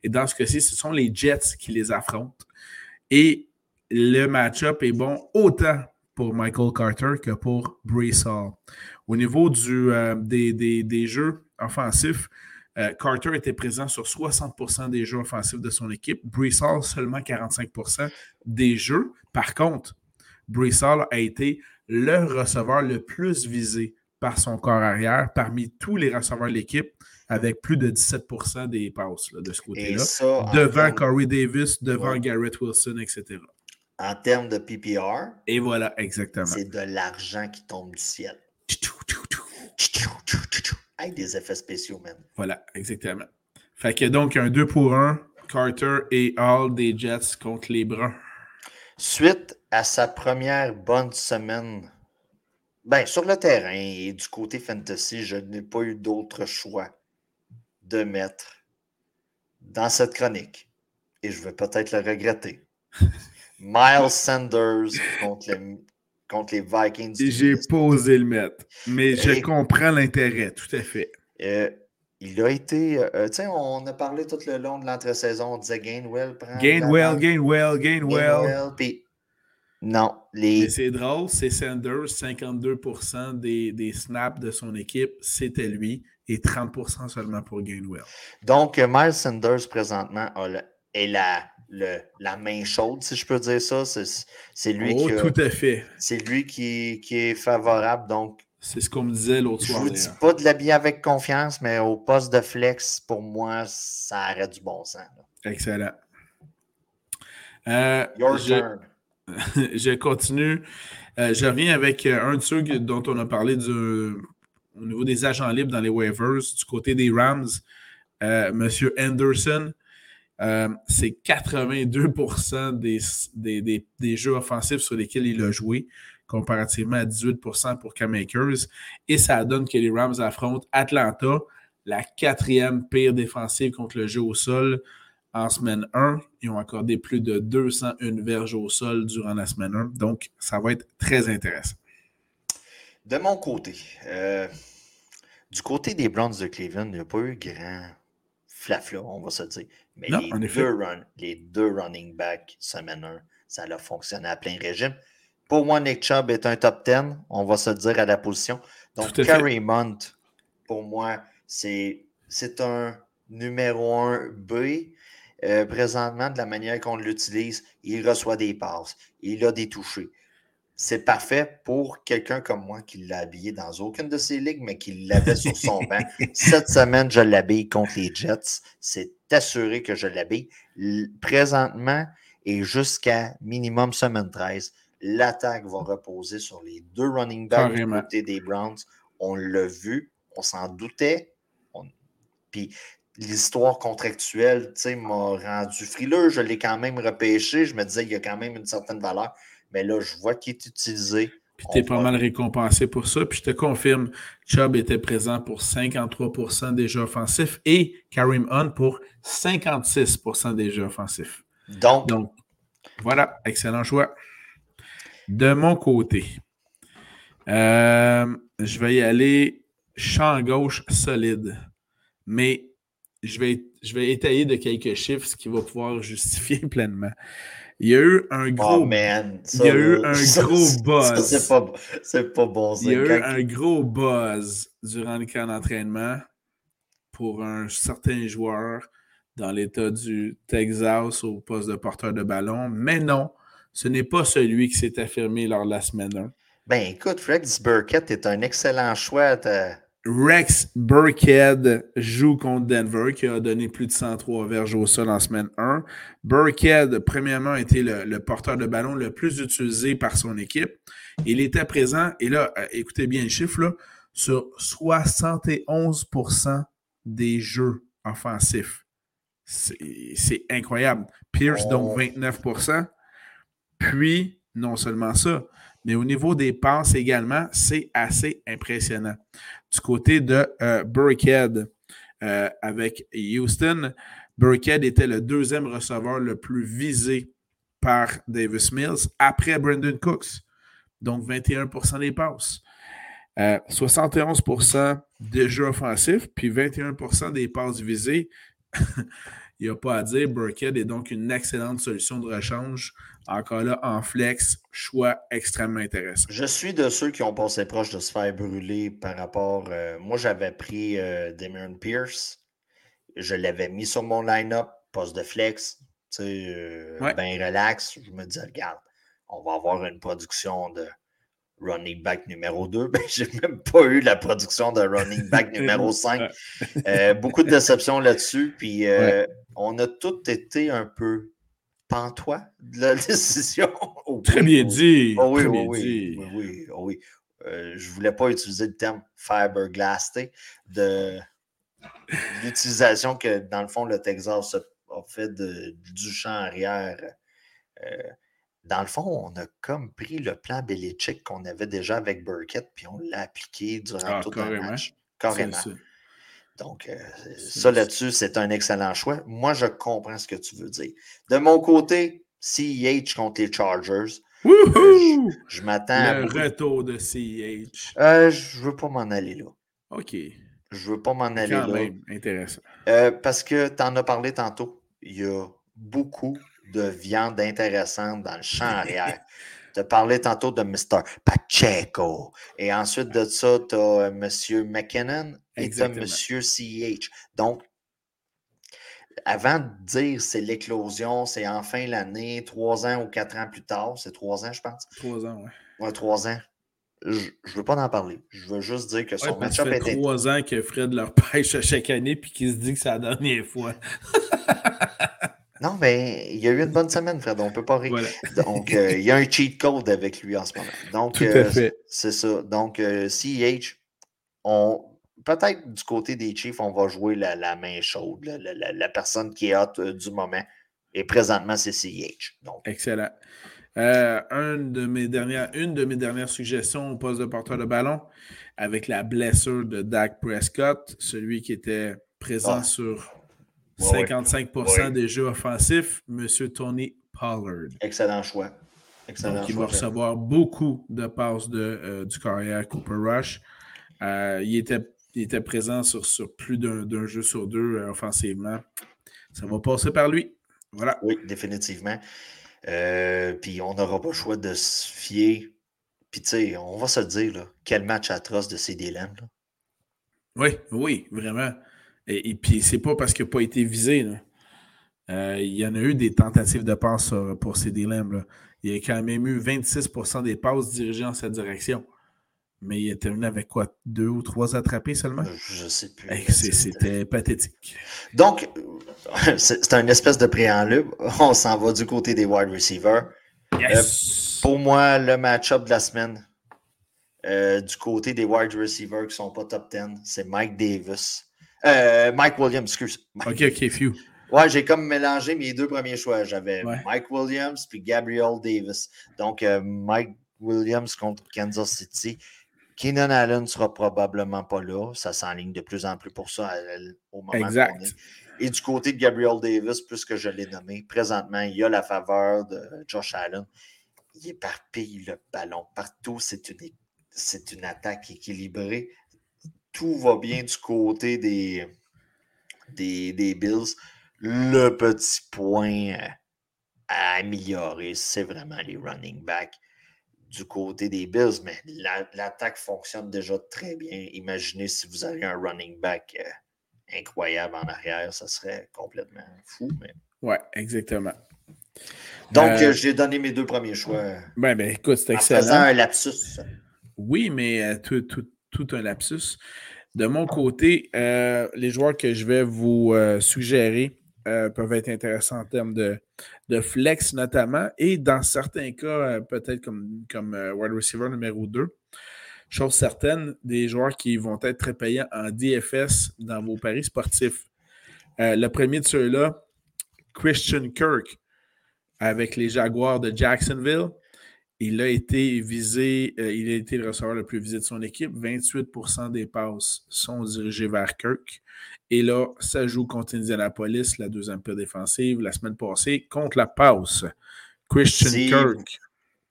Et dans ce cas-ci, ce sont les Jets qui les affrontent. Et le match-up est bon autant pour Michael Carter que pour Brees Hall. Au niveau euh, des, jeux offensifs, euh, Carter était présent sur 60% des jeux offensifs de son équipe. Brees Hall, seulement 45% des jeux. Par contre, Brees Hall a été le receveur le plus visé par son corps arrière parmi tous les receveurs de l'équipe, avec plus de 17% des passes de ce côté-là. Devant Corey Davis, devant Garrett Wilson, etc. En termes de PPR. Et voilà, exactement. C'est de l'argent qui tombe du ciel. Avec des effets spéciaux, même. Voilà, exactement. Fait que donc un 2 pour 1, Carter et Hall des Jets contre les Bruns. Suite à sa première bonne semaine, ben, sur le terrain et du côté fantasy, je n'ai pas eu d'autre choix de mettre dans cette chronique, et je vais peut-être le regretter, Miles Sanders contre, contre les Vikings. J'ai pas osé le mettre, mais je comprends l'intérêt, tout à fait. Euh, il a été, euh, euh, tu sais, on a parlé tout le long de l'entre-saison, on disait Gainwell prend. Gainwell, Gainwell, Gainwell. Puis non. Les... C'est drôle, c'est Sanders, 52% des, des snaps de son équipe, c'était lui, et 30% seulement pour Gainwell. Donc, Miles Sanders, présentement, a est la, la main chaude, si je peux dire ça. C'est lui oh, qui. tout à fait. C'est lui qui, qui, est favorable. Donc. C'est ce qu'on me disait l'autre soir. Je vous dis pas de l'habiller avec confiance, mais au poste de flex, pour moi, ça arrête du bon sens. Excellent. Euh, Your turn. je continue. Euh, je reviens avec euh, un de ceux dont on a parlé au niveau des agents libres dans les waivers, du côté des Rams, euh, Monsieur Anderson. c'est 82 des, des, jeux offensifs sur lesquels il a joué, comparativement à 18% pour Cam Akers. Et ça donne que les Rams affrontent Atlanta, la quatrième pire défensive contre le jeu au sol en semaine 1. Ils ont accordé plus de 201 verges au sol durant la semaine 1. Donc, ça va être très intéressant. De mon côté, euh, du côté des Browns de Cleveland, il n'y a pas eu grand flafla, on va se dire. Mais les, deux les, deux running backs semaine 1, ça a fonctionné à plein régime. Pour moi, Nick Chubb est un top 10, on va se dire à la position. Donc, Carrie Munt, pour moi, c'est un numéro 1 B euh, présentement, de la manière qu'on l'utilise, il reçoit des passes, il a des touchés. C'est parfait pour quelqu'un comme moi qui l'a habillé dans aucune de ses ligues, mais qui l'avait sur son banc. Cette semaine, je l'habille contre les Jets. C'est assuré que je l'habille. Présentement et jusqu'à minimum semaine 13, l'attaque va reposer sur les deux running backs du côté des Browns. On l'a vu, on s'en doutait. Puis l'histoire contractuelle m'a rendu frileux. Je l'ai quand même repêché. Je me disais qu'il y a quand même une certaine valeur. Mais là, je vois qu'il est utilisé. Puis tu es pas mal récompensé pour ça. Puis je te confirme, Chubb était présent pour 53% des jeux offensifs et Karim Hunt pour 56% des jeux offensifs. Donc, Donc, voilà, excellent choix. De mon côté, euh, je vais y aller champ gauche solide. Mais je vais, je vais étayer de quelques chiffres, ce qui va pouvoir justifier pleinement. Il y a eu un gros. Oh man! il y a eu un gros buzz. c'est pas, pas bon. Il y a eu un gros buzz durant le camp d'entraînement pour un certain joueur dans l'État du Texas au poste de porteur de ballon. Mais non, ce n'est pas celui qui s'est affirmé lors de la semaine 1. Ben écoute, Rex Burkett est un excellent choix. Rex Burkhead joue contre Denver, qui a donné plus de 103 verges au sol en semaine 1. Burkhead, premièrement, a été le, porteur de ballon le plus utilisé par son équipe. Il était présent, et là, euh, écoutez bien le chiffre, là, sur 71% des jeux offensifs. C'est incroyable. Pierce, donc 29% Puis, non seulement ça, mais au niveau des passes également, c'est assez impressionnant. Du côté de euh, Burkhead euh, avec Houston, Burkhead était le deuxième receveur le plus visé par Davis Mills après Brandon Cooks. Donc 21% des passes. 71% euh, des jeux offensifs, puis 21% des passes visées. Il n'y a pas à dire. Burkhead est donc une excellente solution de rechange encore là, en flex, choix extrêmement intéressant. Je suis de ceux qui ont passé proche de se faire brûler par rapport. Euh, moi, j'avais pris euh, Damien Pierce. Je l'avais mis sur mon line-up, poste de flex, tu sais, euh, ben relax. Je me dis, regarde, on va avoir une production de running back numéro 2. Ben, j'ai même pas eu la production de running back numéro 5. beaucoup de déceptions là-dessus. Puis on a tous été un peu pantois de la décision? Très bien dit. oui, oui, oui, oui, oui, euh, je ne voulais pas utiliser le terme fiberglass de l'utilisation que, dans le fond, le Texas a fait du champ arrière. Euh, dans le fond, on a comme pris le plan Belichick qu'on avait déjà avec Burkett, puis on l'a appliqué durant ah, tout le match. Carrément. Donc, euh, ça là-dessus, c'est un excellent choix. Moi, je comprends ce que tu veux dire. De mon côté, CEH contre les Chargers. Euh, je, m'attends. Le retour de CEH. Euh, je ne veux pas m'en aller là. OK. Je ne veux pas m'en aller Quand là. intéressant. parce que tu en as parlé tantôt. Il y a beaucoup de viande intéressante dans le champ arrière. Tu as parlé tantôt de Mr. Pacheco. Et ensuite de ça, tu as M. McKinnon et tu as M. CH. Donc, avant de dire c'est l'éclosion, c'est enfin l'année, trois ans ou quatre ans plus tard, c'est trois ans, je pense. Trois ans, oui. Ouais, trois ans. Je ne veux pas en parler. Je veux juste dire que son match-up était. trois ans que Fred leur pêche à chaque année puis qu'il se dit que c'est la dernière fois. Non, mais il y a eu une bonne semaine, Fred. On ne peut pas rire. Donc, euh, il y a un cheat code avec lui en ce moment. Donc, euh, c'est ça. Donc, euh, CEH, on... peut-être du côté des Chiefs, on va jouer la, main chaude, la, personne qui est hot du moment. Et présentement, c'est. Donc. Excellent. de mes dernières, une de mes dernières suggestions au poste de porteur de ballon, avec la blessure de Dak Prescott, celui qui était présent ah. sur 55% des jeux offensifs, M. Tony Pollard. Excellent choix. Excellent Donc, il va recevoir beaucoup de passes de, euh, du carrière Cooper Rush. Euh, il, était, était présent sur, sur plus d'un jeu sur deux euh, offensivement. Ça va passer par lui. Voilà. Oui, définitivement. puis on n'aura pas le choix de se fier. Puis tu sais, on va se dire, là, quel match atroce de CD Lamb. Oui, oui, vraiment. Et, puis, c'est pas parce qu'il n'a pas été visé. Euh, il y en a eu des tentatives de passe pour ces Lamb. Il y a quand même eu 26% des passes dirigées en cette direction. Mais il a terminé avec quoi? Deux ou trois attrapés seulement? Je ne sais plus. C'était pathétique. Donc, c'est un espèce de préambule. On s'en va du côté des wide receivers. Euh, pour moi, le match-up de la semaine, euh, du côté des wide receivers qui ne sont pas top 10, c'est Mike Davis euh, Mike Williams, excuse. OK, OK, few. Ouais, j'ai comme mélangé mes deux premiers choix. J'avais Mike Williams puis Gabriel Davis. Donc, euh, Mike Williams contre Kansas City. Keenan Allen sera probablement pas là. Ça s'enligne de plus en plus pour ça au moment exact. Et du côté de Gabriel Davis, puisque je l'ai nommé, présentement, il y a la faveur de Josh Allen. Il éparpille le ballon partout. C'est une, c'est une attaque équilibrée tout va bien du côté des, des, Bills. Le petit point à améliorer, c'est vraiment les running backs du côté des Bills, mais l'attaque fonctionne déjà très bien. Imaginez si vous avez un running back euh, incroyable en arrière, ça serait complètement fou. Mais... Ouais, exactement. Donc, euh, j'ai donné mes deux premiers choix. Ben, ben écoute, c'est excellent. En faisant un lapsus. Oui, mais euh, tout, tout, tout, un lapsus. De mon côté, les joueurs que je vais vous suggérer peuvent être intéressants en termes de, flex notamment, et dans certains cas, euh, peut-être comme, comme euh, wide receiver numéro 2. Chose certaine, des joueurs qui vont être très payants en DFS dans vos paris sportifs. Euh, le premier de ceux-là, Christian Kirk, avec les Jaguars de Jacksonville. Il a été visé, il a été le receveur le plus visé de son équipe. 28% des passes sont dirigées vers Kirk. Et là, ça joue contre Indianapolis, la deuxième paire défensive, la semaine passée, contre la passe. Christian Kirk.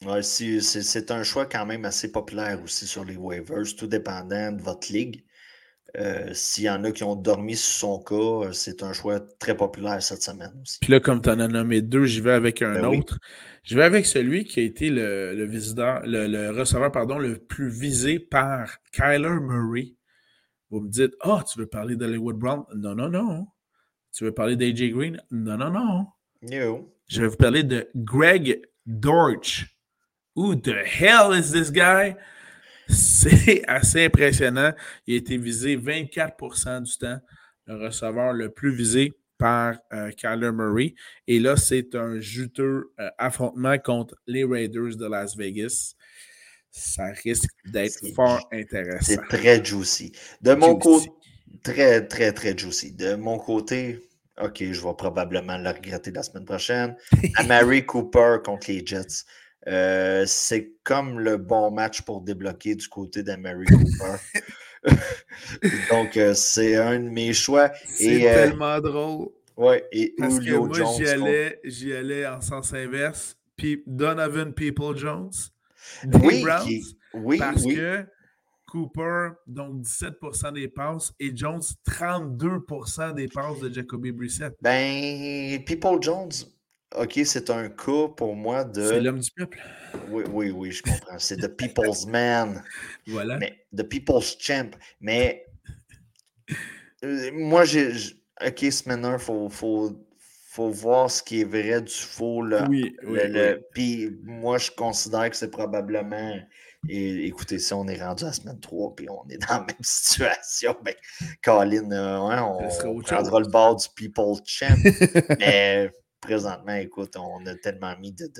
Ouais, c'est un choix quand même assez populaire aussi sur les waivers, tout dépendant de votre ligue. Euh, s'il y en a qui ont dormi sous son cas, c'est un choix très populaire cette semaine aussi. Puis là, comme tu en as nommé deux, j'y vais avec un ben autre. Je vais avec celui qui a été le, visiteur, le, le, receveur pardon, le plus visé par Kyler Murray vous me dites, ah, oh, tu veux parler d'Hollywood Brown? Non, non, non. Tu veux parler d'AJ Green? Non, non, non. No. Je vais vous parler de Greg Dortch. Who the hell is this guy? C'est assez impressionnant. Il a été visé 24% du temps, le receveur le plus visé par euh, Kyler Murray. Et là, c'est un juteux euh, affrontement contre les Raiders de Las Vegas ça risque d'être fort intéressant. C'est très juicy. De mon côté, très, très, très juicy. De mon côté, OK, je vais probablement le regretter la semaine prochaine. Mary Cooper contre les Jets. Euh, c'est comme le bon match pour débloquer du côté d'Amary Cooper. Donc, euh, c'est un de mes choix. C'est euh, tellement drôle. Ouais, et Parce que moi, j'y allais, j'y allais en sens inverse. Puis Donovan People Jones oui, oui, parce que Cooper, donc 17% des passes, et Jones, 32% des passes de Jacoby Brissett. Ben, People Jones, OK, c'est un cas pour moi de. C'est l'homme du peuple. Oui, oui, oui, je comprends. C'est The People's Man. Voilà. Mais, the People's Champ. Mais euh, moi, j'ai. OK, Smanner, il faut, faut faut voir ce qui est vrai du faux. Là. Oui, Puis moi, je considère que c'est probablement. Et, écoutez, si on est rendu à la semaine 3 puis on est dans la même situation, ben, Colin, euh, on prendra le bord du People Champ. mais présentement, écoute, on a tellement mis de,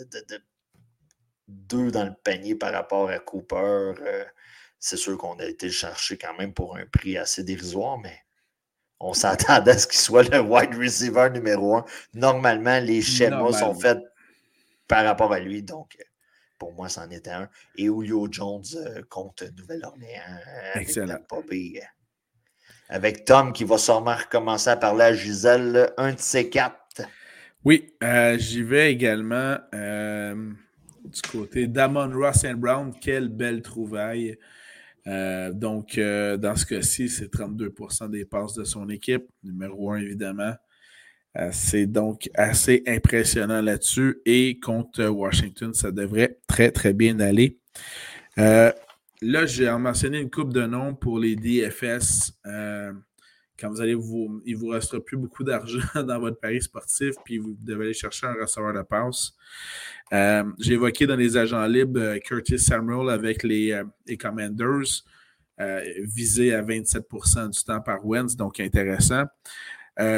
deux dans le panier par rapport à Cooper. Euh, c'est sûr qu'on a été le chercher quand même pour un prix assez dérisoire, mais on s'attendait à ce qu'il soit le wide receiver numéro un. Normalement, les schémas sont faits par rapport à lui. Donc, pour moi, c'en était un. Et Julio Jones euh, contre Nouvelle-Orléans. Euh, Excellent. Euh, avec Tom qui va sûrement recommencer à parler à Gisèle, un de ces quatre. Oui, j'y vais également du côté d'Amon Ross and Brown. Quelle belle trouvaille. Euh, donc, euh, dans ce cas-ci, c'est 32% des passes de son équipe, numéro un évidemment. Euh, c'est donc assez impressionnant là-dessus. Et contre Washington, ça devrait très, très bien aller. là, j'ai mentionné une coupe de noms pour les DFS. Quand vous allez vous. Il vous restera plus beaucoup d'argent dans votre pari sportif, puis vous devez aller chercher un receveur de passe. Euh, j'ai évoqué dans les agents libres euh, Curtis Samuel avec les, euh, Commanders, visé à 27% du temps par Wentz, donc intéressant.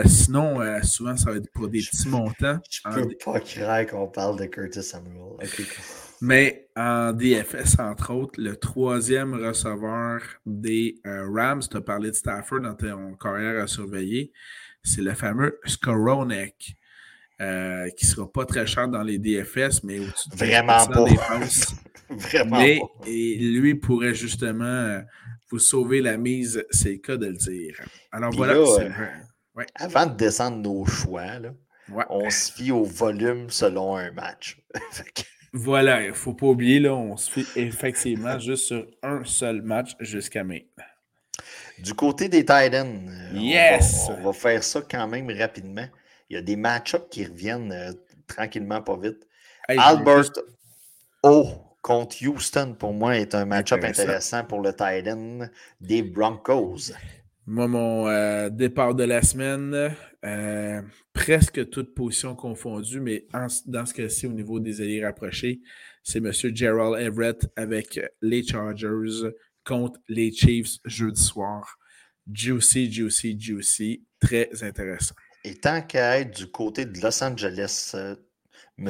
Sinon, souvent, ça va être pour des petits montants. Je peux pas croire qu'on parle de Curtis Samuel. Mais en DFS, entre autres, le troisième receveur des Rams, tu as parlé de Stafford dans ton carrière à surveiller, c'est le fameux Skoronek. Euh, qui ne sera pas très cher dans les DFS, mais au-dessus de Vraiment pas. Vraiment mais, Et lui pourrait justement euh, vous sauver la mise, c'est le cas de le dire. Alors voilà. Euh, avant de descendre nos choix, là, on se fie au volume selon un match. voilà, il ne faut pas oublier, là, on se fie effectivement juste sur un seul match jusqu'à maintenant. Du côté des Titans, yes! on va faire ça quand même rapidement il y a des match-ups qui reviennent euh, tranquillement, pas vite. Albert O contre Houston, pour moi, est un match-up intéressant. pour le Titan des Broncos. Moi, mon euh, départ de la semaine, euh, presque toute position confondue, mais dans ce cas-ci, au niveau des alliés rapprochés, c'est M. Gerald Everett avec les Chargers contre les Chiefs jeudi soir. Juicy, juicy, juicy. Très intéressant. Et tant qu'à être du côté de Los Angeles, euh, M.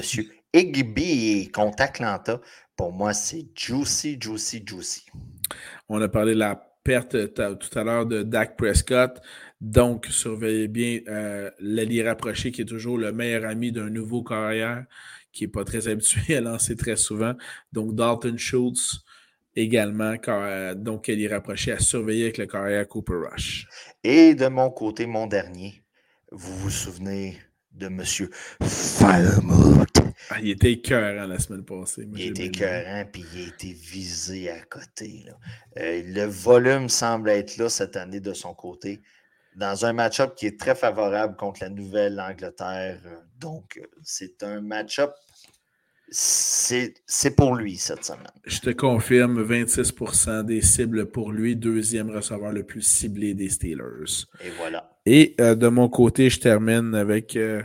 Igby contre Atlanta, pour moi, c'est juicy, juicy, juicy. On a parlé de la perte tout à l'heure de Dak Prescott. Donc, surveillez bien euh, l'allié rapproché qui est toujours le meilleur ami d'un nouveau carrière qui n'est pas très habitué à lancer très souvent. Donc, Dalton Schultz également, euh, donc elle est rapprochée à surveiller avec le carrière Cooper Rush. Et de mon côté, mon dernier, vous vous souvenez de M. Firemood. Ah, il était écœurant la semaine passée. il était écœurant, puis il a été visé à côté. Euh, le volume semble être là cette année de son côté, dans un match-up qui est très favorable contre la Nouvelle-Angleterre. Donc, c'est un match-up c'est pour lui cette semaine. Je te confirme, 26% des cibles pour lui, deuxième receveur le plus ciblé des Steelers. Et voilà. Et euh, de mon côté, je termine avec euh,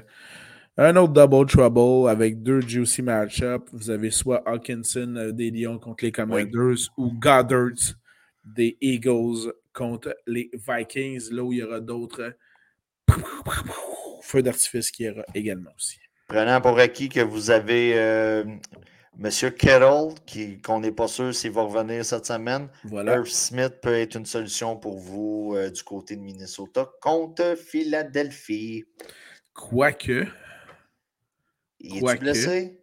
un autre double trouble avec deux juicy matchups. Vous avez soit Hawkinson euh, des Lions contre les Commanders ou Goddard des Eagles contre les Vikings, là où il y aura d'autres feux d'artifice qui y aura également aussi. Prenant pour acquis que vous avez euh, M. Kettle, qu'on n'est pas sûr s'il va revenir cette semaine. Voilà. Smith peut être une solution pour vous euh, du côté de Minnesota contre Philadelphie. Quoique. Il est blessé?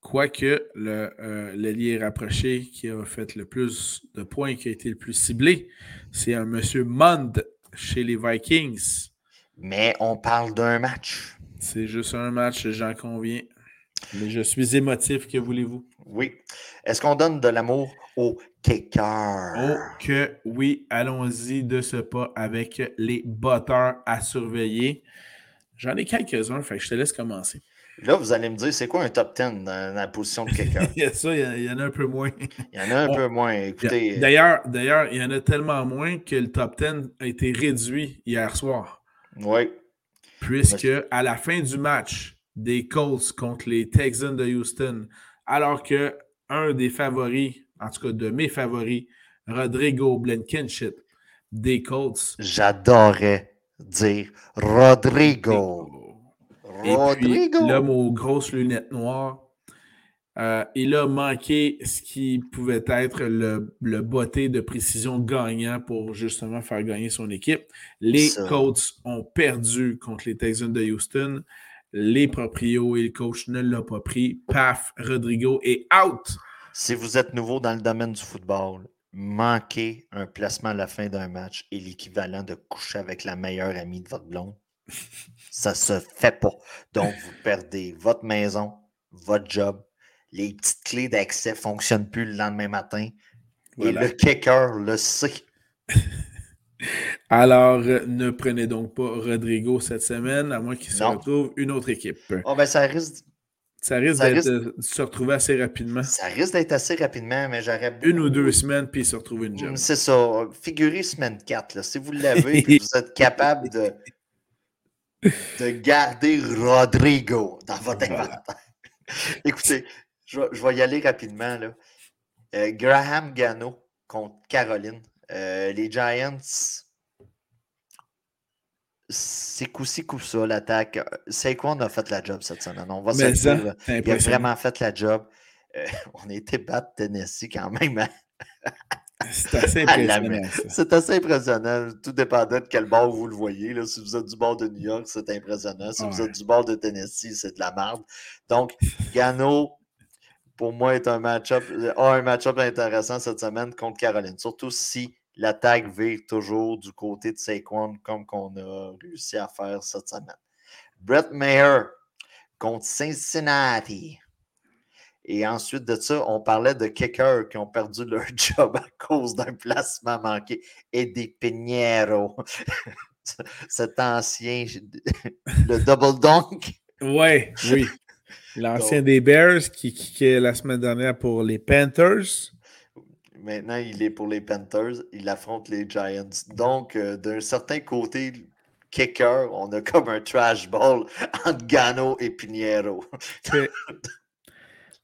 Quoique le, euh, rapproché qui a fait le plus de points, qui a été le plus ciblé, c'est un M. Mond chez les Vikings. Mais on parle d'un match. C'est juste un match, j'en conviens. Mais je suis émotif, que voulez-vous? Oui. Est-ce qu'on donne de l'amour au kicker? Oh que oui, allons-y de ce pas avec les botteurs à surveiller. J'en ai quelques-uns, fait que je te laisse commencer. Là, vous allez me dire, c'est quoi un top 10 dans, la position de kicker? il y a ça, il y, en a un peu moins. il y en a un peu moins, écoutez. Euh, d'ailleurs, d'ailleurs, il y en a tellement moins que le top 10 a été réduit hier soir. Oui. Puisque à la fin du match des Colts contre les Texans de Houston, alors que un des favoris, en tout cas de mes favoris, Rodrigo Blankenship des Colts. J'adorais dire Rodrigo. Rodrigo. L'homme aux grosses lunettes noires euh, il a manqué ce qui pouvait être le, le botté de précision gagnant pour justement faire gagner son équipe. Les Colts ont perdu contre les Texans de Houston. Les proprios et le coach ne l'ont pas pris. Paf, Rodrigo est out. Si vous êtes nouveau dans le domaine du football, manquer un placement à la fin d'un match est l'équivalent de coucher avec la meilleure amie de votre blonde. Ça se fait pas. Donc, vous perdez votre maison, votre job, les petites clés d'accès ne fonctionnent plus le lendemain matin. Et le kicker le sait. Alors, ne prenez donc pas Rodrigo cette semaine, à moins qu'il se retrouve une autre équipe. Oh, ben, ça risque. Ça risque de se retrouver assez rapidement. Ça risque d'être assez rapidement, mais j'aurais. Une ou deux semaines, puis se retrouver une job. C'est ça. Figurez semaine 4. Si vous l'avez, vous êtes capable de, de garder Rodrigo dans votre inventaire. Écoutez, je, vais y aller rapidement. Là. Euh, Graham Gano contre Caroline. Euh, les Giants, c'est coup-ci, coup-ça, l'attaque. C'est quoi on a fait la job cette semaine? On va se dire. Il a vraiment fait la job. Euh, on a été battre Tennessee quand même. Hein? C'est assez impressionnant. C'est assez impressionnant. Tout dépendant de quel bord vous le voyez. Là. Si vous êtes du bord de New York, c'est impressionnant. Si vous êtes du bord de Tennessee, c'est de la merde. Donc, Gano, pour moi, est un match-up, un match-up intéressant cette semaine contre Caroline. Surtout si l'attaque vire toujours du côté de Saquon comme qu'on a réussi à faire cette semaine. Brett Mayer contre Cincinnati. Et ensuite de ça, on parlait de kickers qui ont perdu leur job à cause d'un placement manqué. Et des Pinheiro. Cet ancien, le double dunk. Ouais, oui. L'ancien des Bears qui est la semaine dernière pour les Panthers. Maintenant, il est pour les Panthers. Il affronte les Giants. Donc, euh, d'un certain côté, kicker, on a comme un trash ball entre Gano et Pinheiro.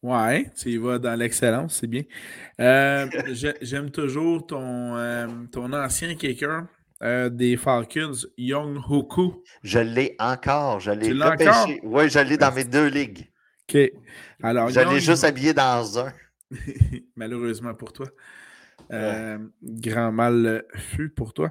ouais, tu y vas dans l'excellence, c'est bien. Euh, j'aime toujours ton, euh, ton ancien kicker. des Falcons, Young Hoku. Je l'ai encore. Je l'ai repêché. Oui, je l'ai dans mes deux ligues. OK. Alors, je l'ai juste habillé dans un. Malheureusement pour toi. Euh, grand mal fut pour toi.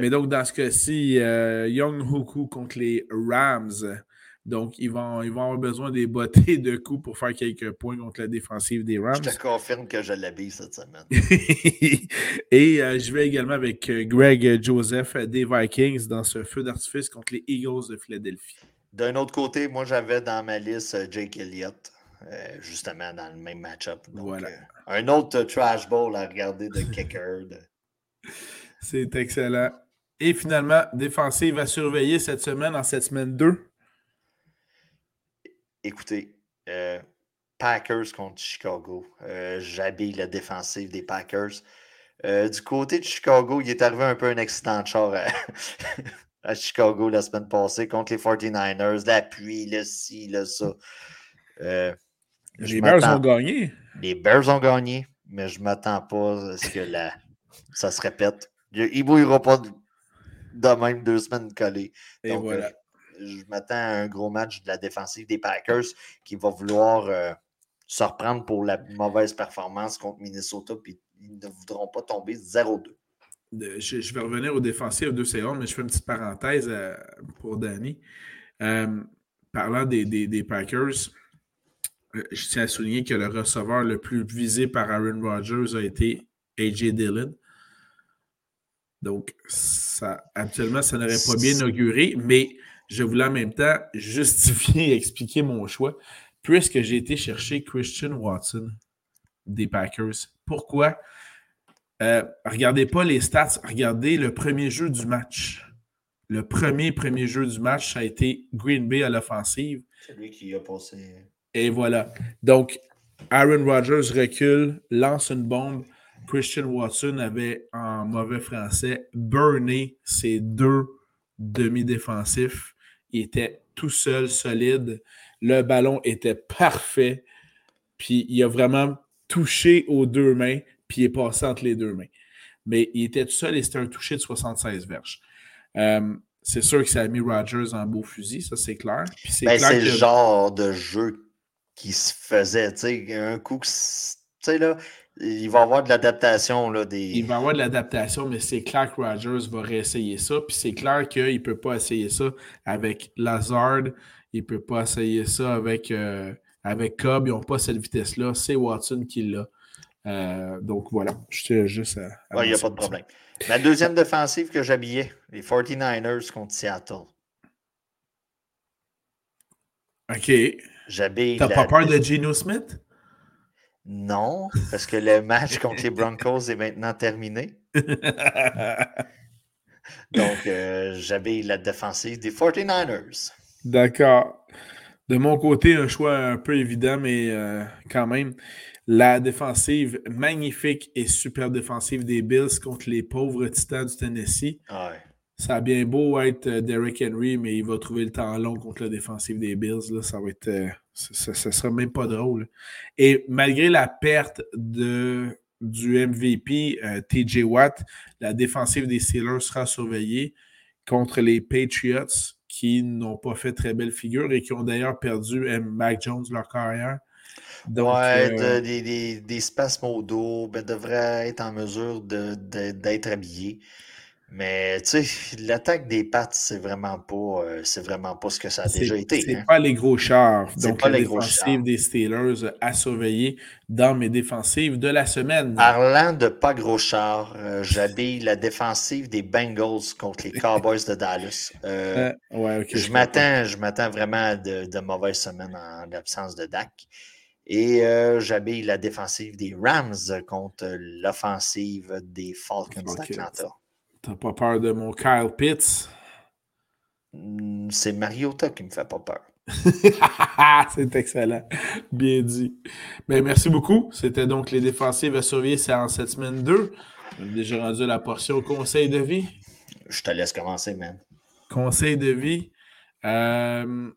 Mais donc, dans ce cas-ci, euh, Young Hoku contre les Rams. Donc, ils vont, ils vont avoir besoin des bottées de coups pour faire quelques points contre la défensive des Rams. Je te confirme que je l'habille cette semaine. Et euh, je vais également avec Greg Joseph des Vikings dans ce feu d'artifice contre les Eagles de Philadelphie. D'un autre côté, moi, j'avais dans ma liste Jake Elliott. Euh, justement dans le même match-up. Voilà. Euh, un autre trash ball à regarder de kicker. C'est excellent. Et finalement, défensive à surveiller cette semaine, en cette semaine 2. Écoutez, euh, Packers contre Chicago. J'habille la défensive des Packers. du côté de Chicago, il est arrivé un peu un accident de char à, Chicago la semaine passée contre les 49ers. La pluie, le ci, le ça. Les Bears ont gagné. Les Bears ont gagné, mais je ne m'attends pas à ce que ça se répète. Il ne bouillera pas de même deux semaines collées. Et voilà. Euh, je m'attends à un gros match de la défensive des Packers qui va vouloir euh, se reprendre pour la mauvaise performance contre Minnesota, puis ils ne voudront pas tomber 0-2. Je, vais revenir aux défensifs de secondes, mais je fais une petite parenthèse euh, pour Danny. parlant des, des Packers, euh, je tiens à souligner que le receveur le plus visé par Aaron Rodgers a été AJ Dillon. Donc, ça, actuellement, ça n'aurait pas bien inauguré, mais je voulais en même temps justifier et expliquer mon choix, puisque j'ai été chercher Christian Watson des Packers. Pourquoi? Euh, regardez pas les stats, regardez le premier jeu du match. Le premier, premier jeu du match, ça a été Green Bay à l'offensive. C'est lui qui a passé. Et voilà. Donc, Aaron Rodgers recule, lance une bombe. Christian Watson avait, en mauvais français, burné ses deux demi-défensifs. Il était tout seul, solide. Le ballon était parfait. Puis il a vraiment touché aux deux mains, puis il est passé entre les deux mains. Mais il était tout seul et c'était un touché de 76 verges. Euh, c'est sûr que ça a mis Rodgers en beau fusil, ça c'est clair. c'est ben, le genre de jeu qui se faisait. Tu sais, un coup, tu sais, là, il va y avoir de l'adaptation. Là, des... Il va y avoir de l'adaptation, mais c'est clair que Rogers va réessayer ça. Puis c'est clair qu'il ne peut pas essayer ça avec Lazard. Il ne peut pas essayer ça avec, euh, avec Cobb. Ils n'ont pas cette vitesse-là. C'est Watson qui l'a. Euh, donc voilà, je juste à. Il n'y a pas de problème. La deuxième défensive que j'habillais, les 49ers contre Seattle. OK. T'as pas peur de Geno Smith? Non, parce que le match contre les Broncos est maintenant terminé. Donc, euh, j'avais la défensive des 49ers. D'accord. De mon côté, un choix un peu évident, mais euh, quand même. La défensive magnifique et super défensive des Bills contre les pauvres titans du Tennessee. Ouais. Ça a bien beau être euh, Derrick Henry, mais il va trouver le temps long contre la défensive des Bills. Là. Ça va être. Euh, ça, sera même pas drôle. Et malgré la perte de, du MVP euh, TJ Watt, la défensive des Steelers sera surveillée contre les Patriots qui n'ont pas fait très belle figure et qui ont d'ailleurs perdu Mac Jones leur carrière. Donc, ouais, des, des, des spasmes au dos, ben, devraient être en mesure d'être habillés. Mais tu sais, l'attaque des pattes, c'est vraiment pas euh, c'est vraiment pas ce que ça a déjà été. C'est hein. pas les gros chars. Donc pas la les défensive des Steelers à surveiller dans mes défensives de la semaine. Parlant de pas gros chars, euh, j'habille la défensive des Bengals contre les Cowboys de Dallas. Euh, ouais, je m'attends, je m'attends vraiment à de, de, mauvaises semaines en l'absence de Dak. Et j'habille la défensive des Rams contre l'offensive des Falcons d'Atlanta. T'as pas peur de mon Kyle Pitts? Hmm, c'est Mariota qui me fait pas peur. c'est excellent. Bien dit. Ben, merci beaucoup. C'était donc les défensives à surveiller, c'est en cette semaine 2. On a déjà rendu la portion conseil de vie. Je te laisse commencer, man. Conseil de vie. Euh,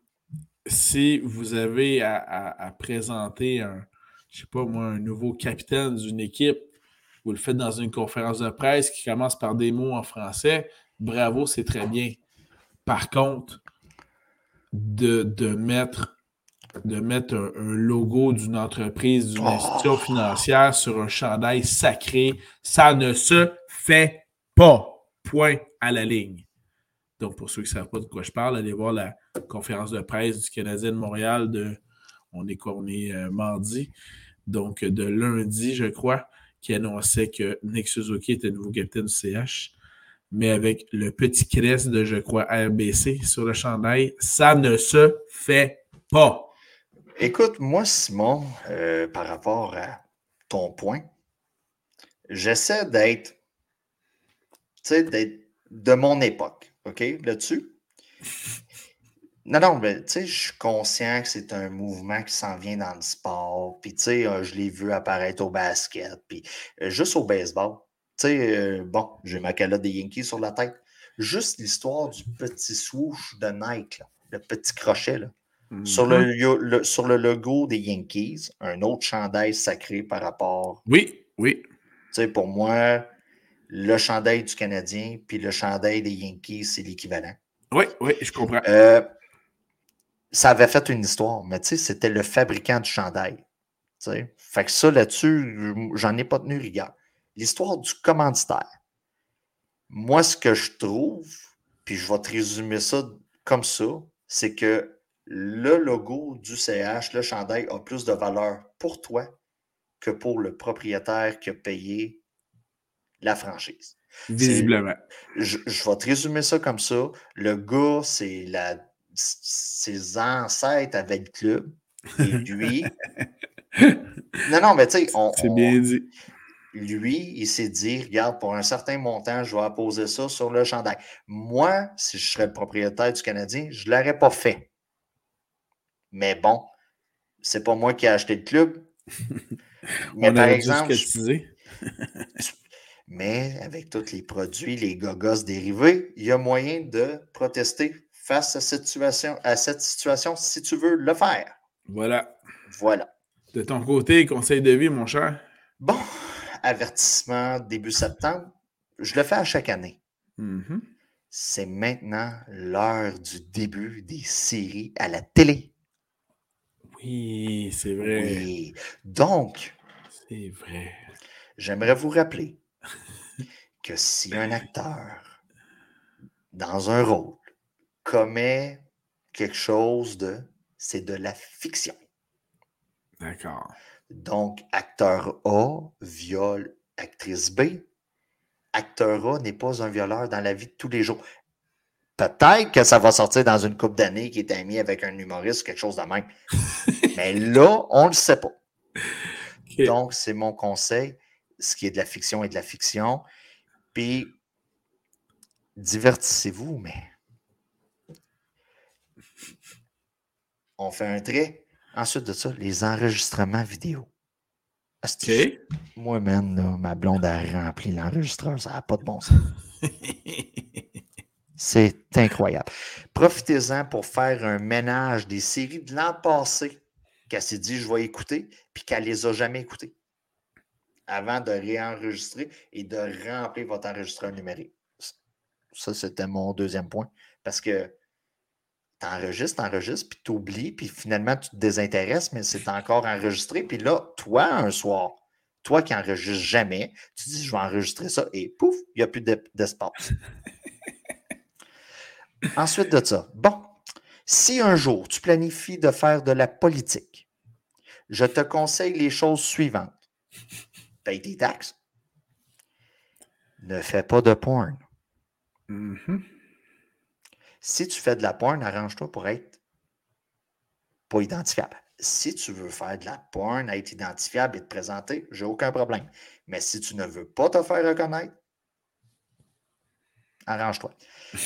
si vous avez à, présenter un, je sais pas moi, un nouveau capitaine d'une équipe, vous le faites dans une conférence de presse qui commence par des mots en français, bravo, c'est très bien. Par contre, de, de mettre, de mettre un, logo d'une entreprise, d'une institution oh. financière sur un chandail sacré, ça ne se fait pas. Point à la ligne. Donc, pour ceux qui ne savent pas de quoi je parle, allez voir la conférence de presse du Canadien de Montréal de, on est quoi, on est euh, mardi, donc de lundi, je crois, qui annonçait que Nick Suzuki était nouveau capitaine du CH, mais avec le petit crest de, je crois, RBC sur le chandail, ça ne se fait pas. Écoute, moi, Simon, euh, par rapport à ton point, j'essaie d'être, tu sais, d'être de mon époque. OK, là-dessus. Non, non, mais tu sais, je suis conscient que c'est un mouvement qui s'en vient dans le sport. Puis, tu sais, euh, je l'ai vu apparaître au basket, puis euh, juste au baseball. Tu sais, euh, bon, j'ai ma calotte des Yankees sur la tête. Juste l'histoire du petit swoosh de Nike, le petit crochet, là. sur, mm-hmm. le, sur le logo des Yankees, un autre chandail sacré par rapport. Oui, oui. Tu sais, pour moi, le chandail du Canadien puis le chandail des Yankees, c'est l'équivalent. Oui, oui, je comprends. Euh, ça avait fait une histoire, mais tu sais, c'était le fabricant du chandail. sais. Fait que ça, là-dessus, j'en ai pas tenu rigueur. L'histoire du commanditaire. Moi, ce que je trouve, puis je vais te résumer ça comme ça, c'est que le logo du CH, le chandail, a plus de valeur pour toi que pour le propriétaire qui a payé la franchise. Visiblement. Je, vais te résumer ça comme ça. Le gars, c'est la ses ancêtres avaient le club. Et lui. non, non, mais tu sais, on. C'est bien dit. Lui, il s'est dit regarde, pour un certain montant, je vais apposer ça sur le chandail. Moi, si je serais le propriétaire du Canadien, je ne l'aurais pas fait. Mais bon, c'est pas moi qui ai acheté le club. mais par exemple. Mais avec tous les produits, les gogos dérivés, il y a moyen de protester face à cette situation, à cette situation si tu veux le faire. Voilà. Voilà. De ton côté, conseil de vie, mon cher? Bon, avertissement début septembre, je le fais à chaque année. Mm-hmm. C'est maintenant l'heure du début des séries à la télé. Oui, c'est vrai. Oui. Donc, c'est vrai. J'aimerais vous rappeler que si un acteur, dans un rôle, commet quelque chose de. C'est de la fiction. D'accord. Donc, acteur A viole actrice B. Acteur A n'est pas un violeur dans la vie de tous les jours. Peut-être que ça va sortir dans une coupe d'années qui est ami avec un humoriste, quelque chose de même. Mais là, on ne le sait pas. Donc, c'est mon conseil ce qui est de la fiction est de la fiction. Puis, divertissez-vous, mais on fait un trait. Ensuite de ça, les enregistrements vidéo. Moi, man, ma blonde a rempli l'enregistreur, ça n'a pas de bon sens. C'est incroyable. Profitez-en pour faire un ménage des séries de l'an passé qu'elle s'est dit je vais écouter, puis qu'elle ne les a jamais écoutées avant de réenregistrer et de remplir votre enregistreur numérique. Ça, c'était mon deuxième point. Parce que tu enregistres, tu enregistres, puis tu oublies, puis finalement, tu te désintéresses, mais c'est encore enregistré. Puis là, toi, un soir, toi qui n'enregistres jamais, tu dis, je vais enregistrer ça, et pouf, il n'y a plus d'espace. Ensuite de ça, bon, si un jour tu planifies de faire de la politique, je te conseille les choses suivantes paye tes taxes. Ne fais pas de porn. Mm-hmm. Si tu fais de la porn, arrange-toi pour être pas identifiable. Si tu veux faire de la porn, être identifiable et te présenter, j'ai aucun problème. Mais si tu ne veux pas te faire reconnaître, arrange-toi.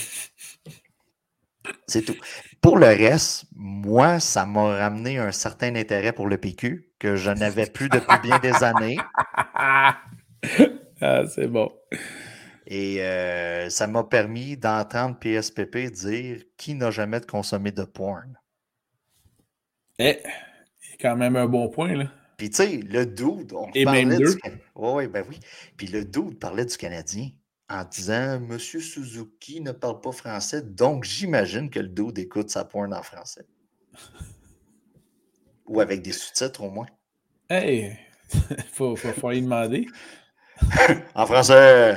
C'est tout. Pour le reste, moi, ça m'a ramené un certain intérêt pour le PQ que je n'avais plus depuis bien des années. ah, c'est bon. Et euh, ça m'a permis d'entendre PSPP dire qui n'a jamais consommé de porn. Eh, c'est quand même un bon point, là. Puis, tu sais, le dude, on Et parlait même deux. du... Oui, ben oui. Puis le dude parlait du Canadien en disant Monsieur Suzuki ne parle pas français, donc j'imagine que le dude écoute sa porn en français. Ou avec des sous-titres au moins. Hey, faut, faut, faut y demander. En français.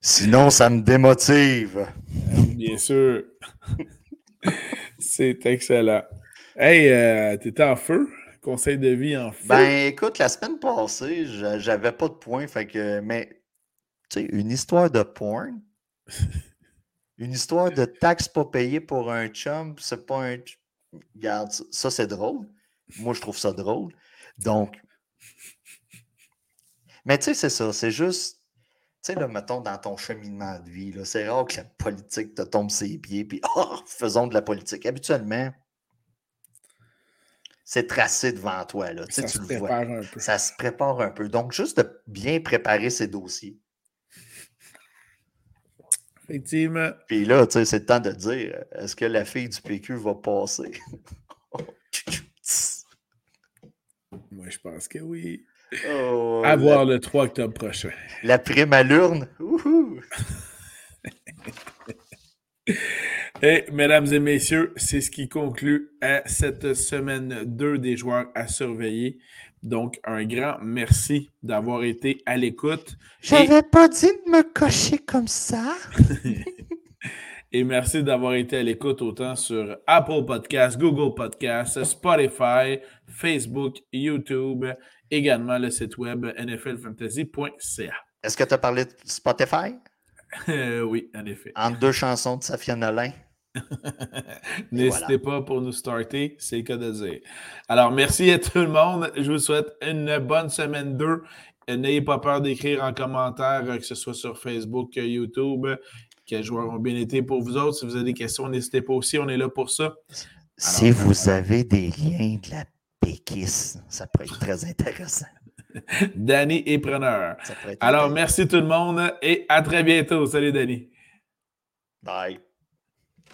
Sinon, ça me démotive. Bien sûr. C'est excellent. Hey, euh, t'étais en feu? Conseil de vie en feu? Ben, écoute, la semaine passée, j'a- j'avais pas de points, fait que, mais, tu sais, une histoire de porn, une histoire de taxes pas payées pour un chum, c'est pas un. Regarde, ça, c'est drôle. Moi, je trouve ça drôle. Donc, mais tu sais, c'est ça, c'est juste, tu sais, là, mettons, dans ton cheminement de vie, là, c'est rare que la politique te tombe ses pieds, puis, oh, faisons de la politique. Habituellement, c'est tracé devant toi, là, ça tu se le vois un peu. ça se prépare un peu. Donc, juste de bien préparer ses dossiers. Effectivement. Puis là, tu sais, c'est le temps de dire est-ce que la fille du PQ va passer? Je pense que oui. Oh, À la, voir le 3 octobre prochain. la prime à l'urne. Wouhou! Et mesdames et messieurs, c'est ce qui conclut à cette semaine 2 des joueurs à surveiller. Donc, un grand merci d'avoir été à l'écoute. J'avais pas dit de me cocher comme ça. Et merci d'avoir été à l'écoute autant sur Apple Podcasts, Google Podcasts, Spotify, Facebook, YouTube, également le site web nflfantasy.ca. Est-ce que tu as parlé de Spotify? Euh, oui, en effet. Entre deux chansons de Safia Nolin. N'hésitez pas pour nous starter, c'est le cas de dire. Alors, merci à tout le monde. Je vous souhaite une bonne semaine 2. N'ayez pas peur d'écrire en commentaire, euh, que ce soit sur Facebook, euh, YouTube, quels joueurs ont bien été pour vous autres. Si vous avez des questions, n'hésitez pas aussi, on est là pour ça. Si vous avez des liens de la péquisse, ça peut être très intéressant. Danny est preneur. Pourrait Alors, merci tout le monde et à très bientôt. Salut, Danny. Bye.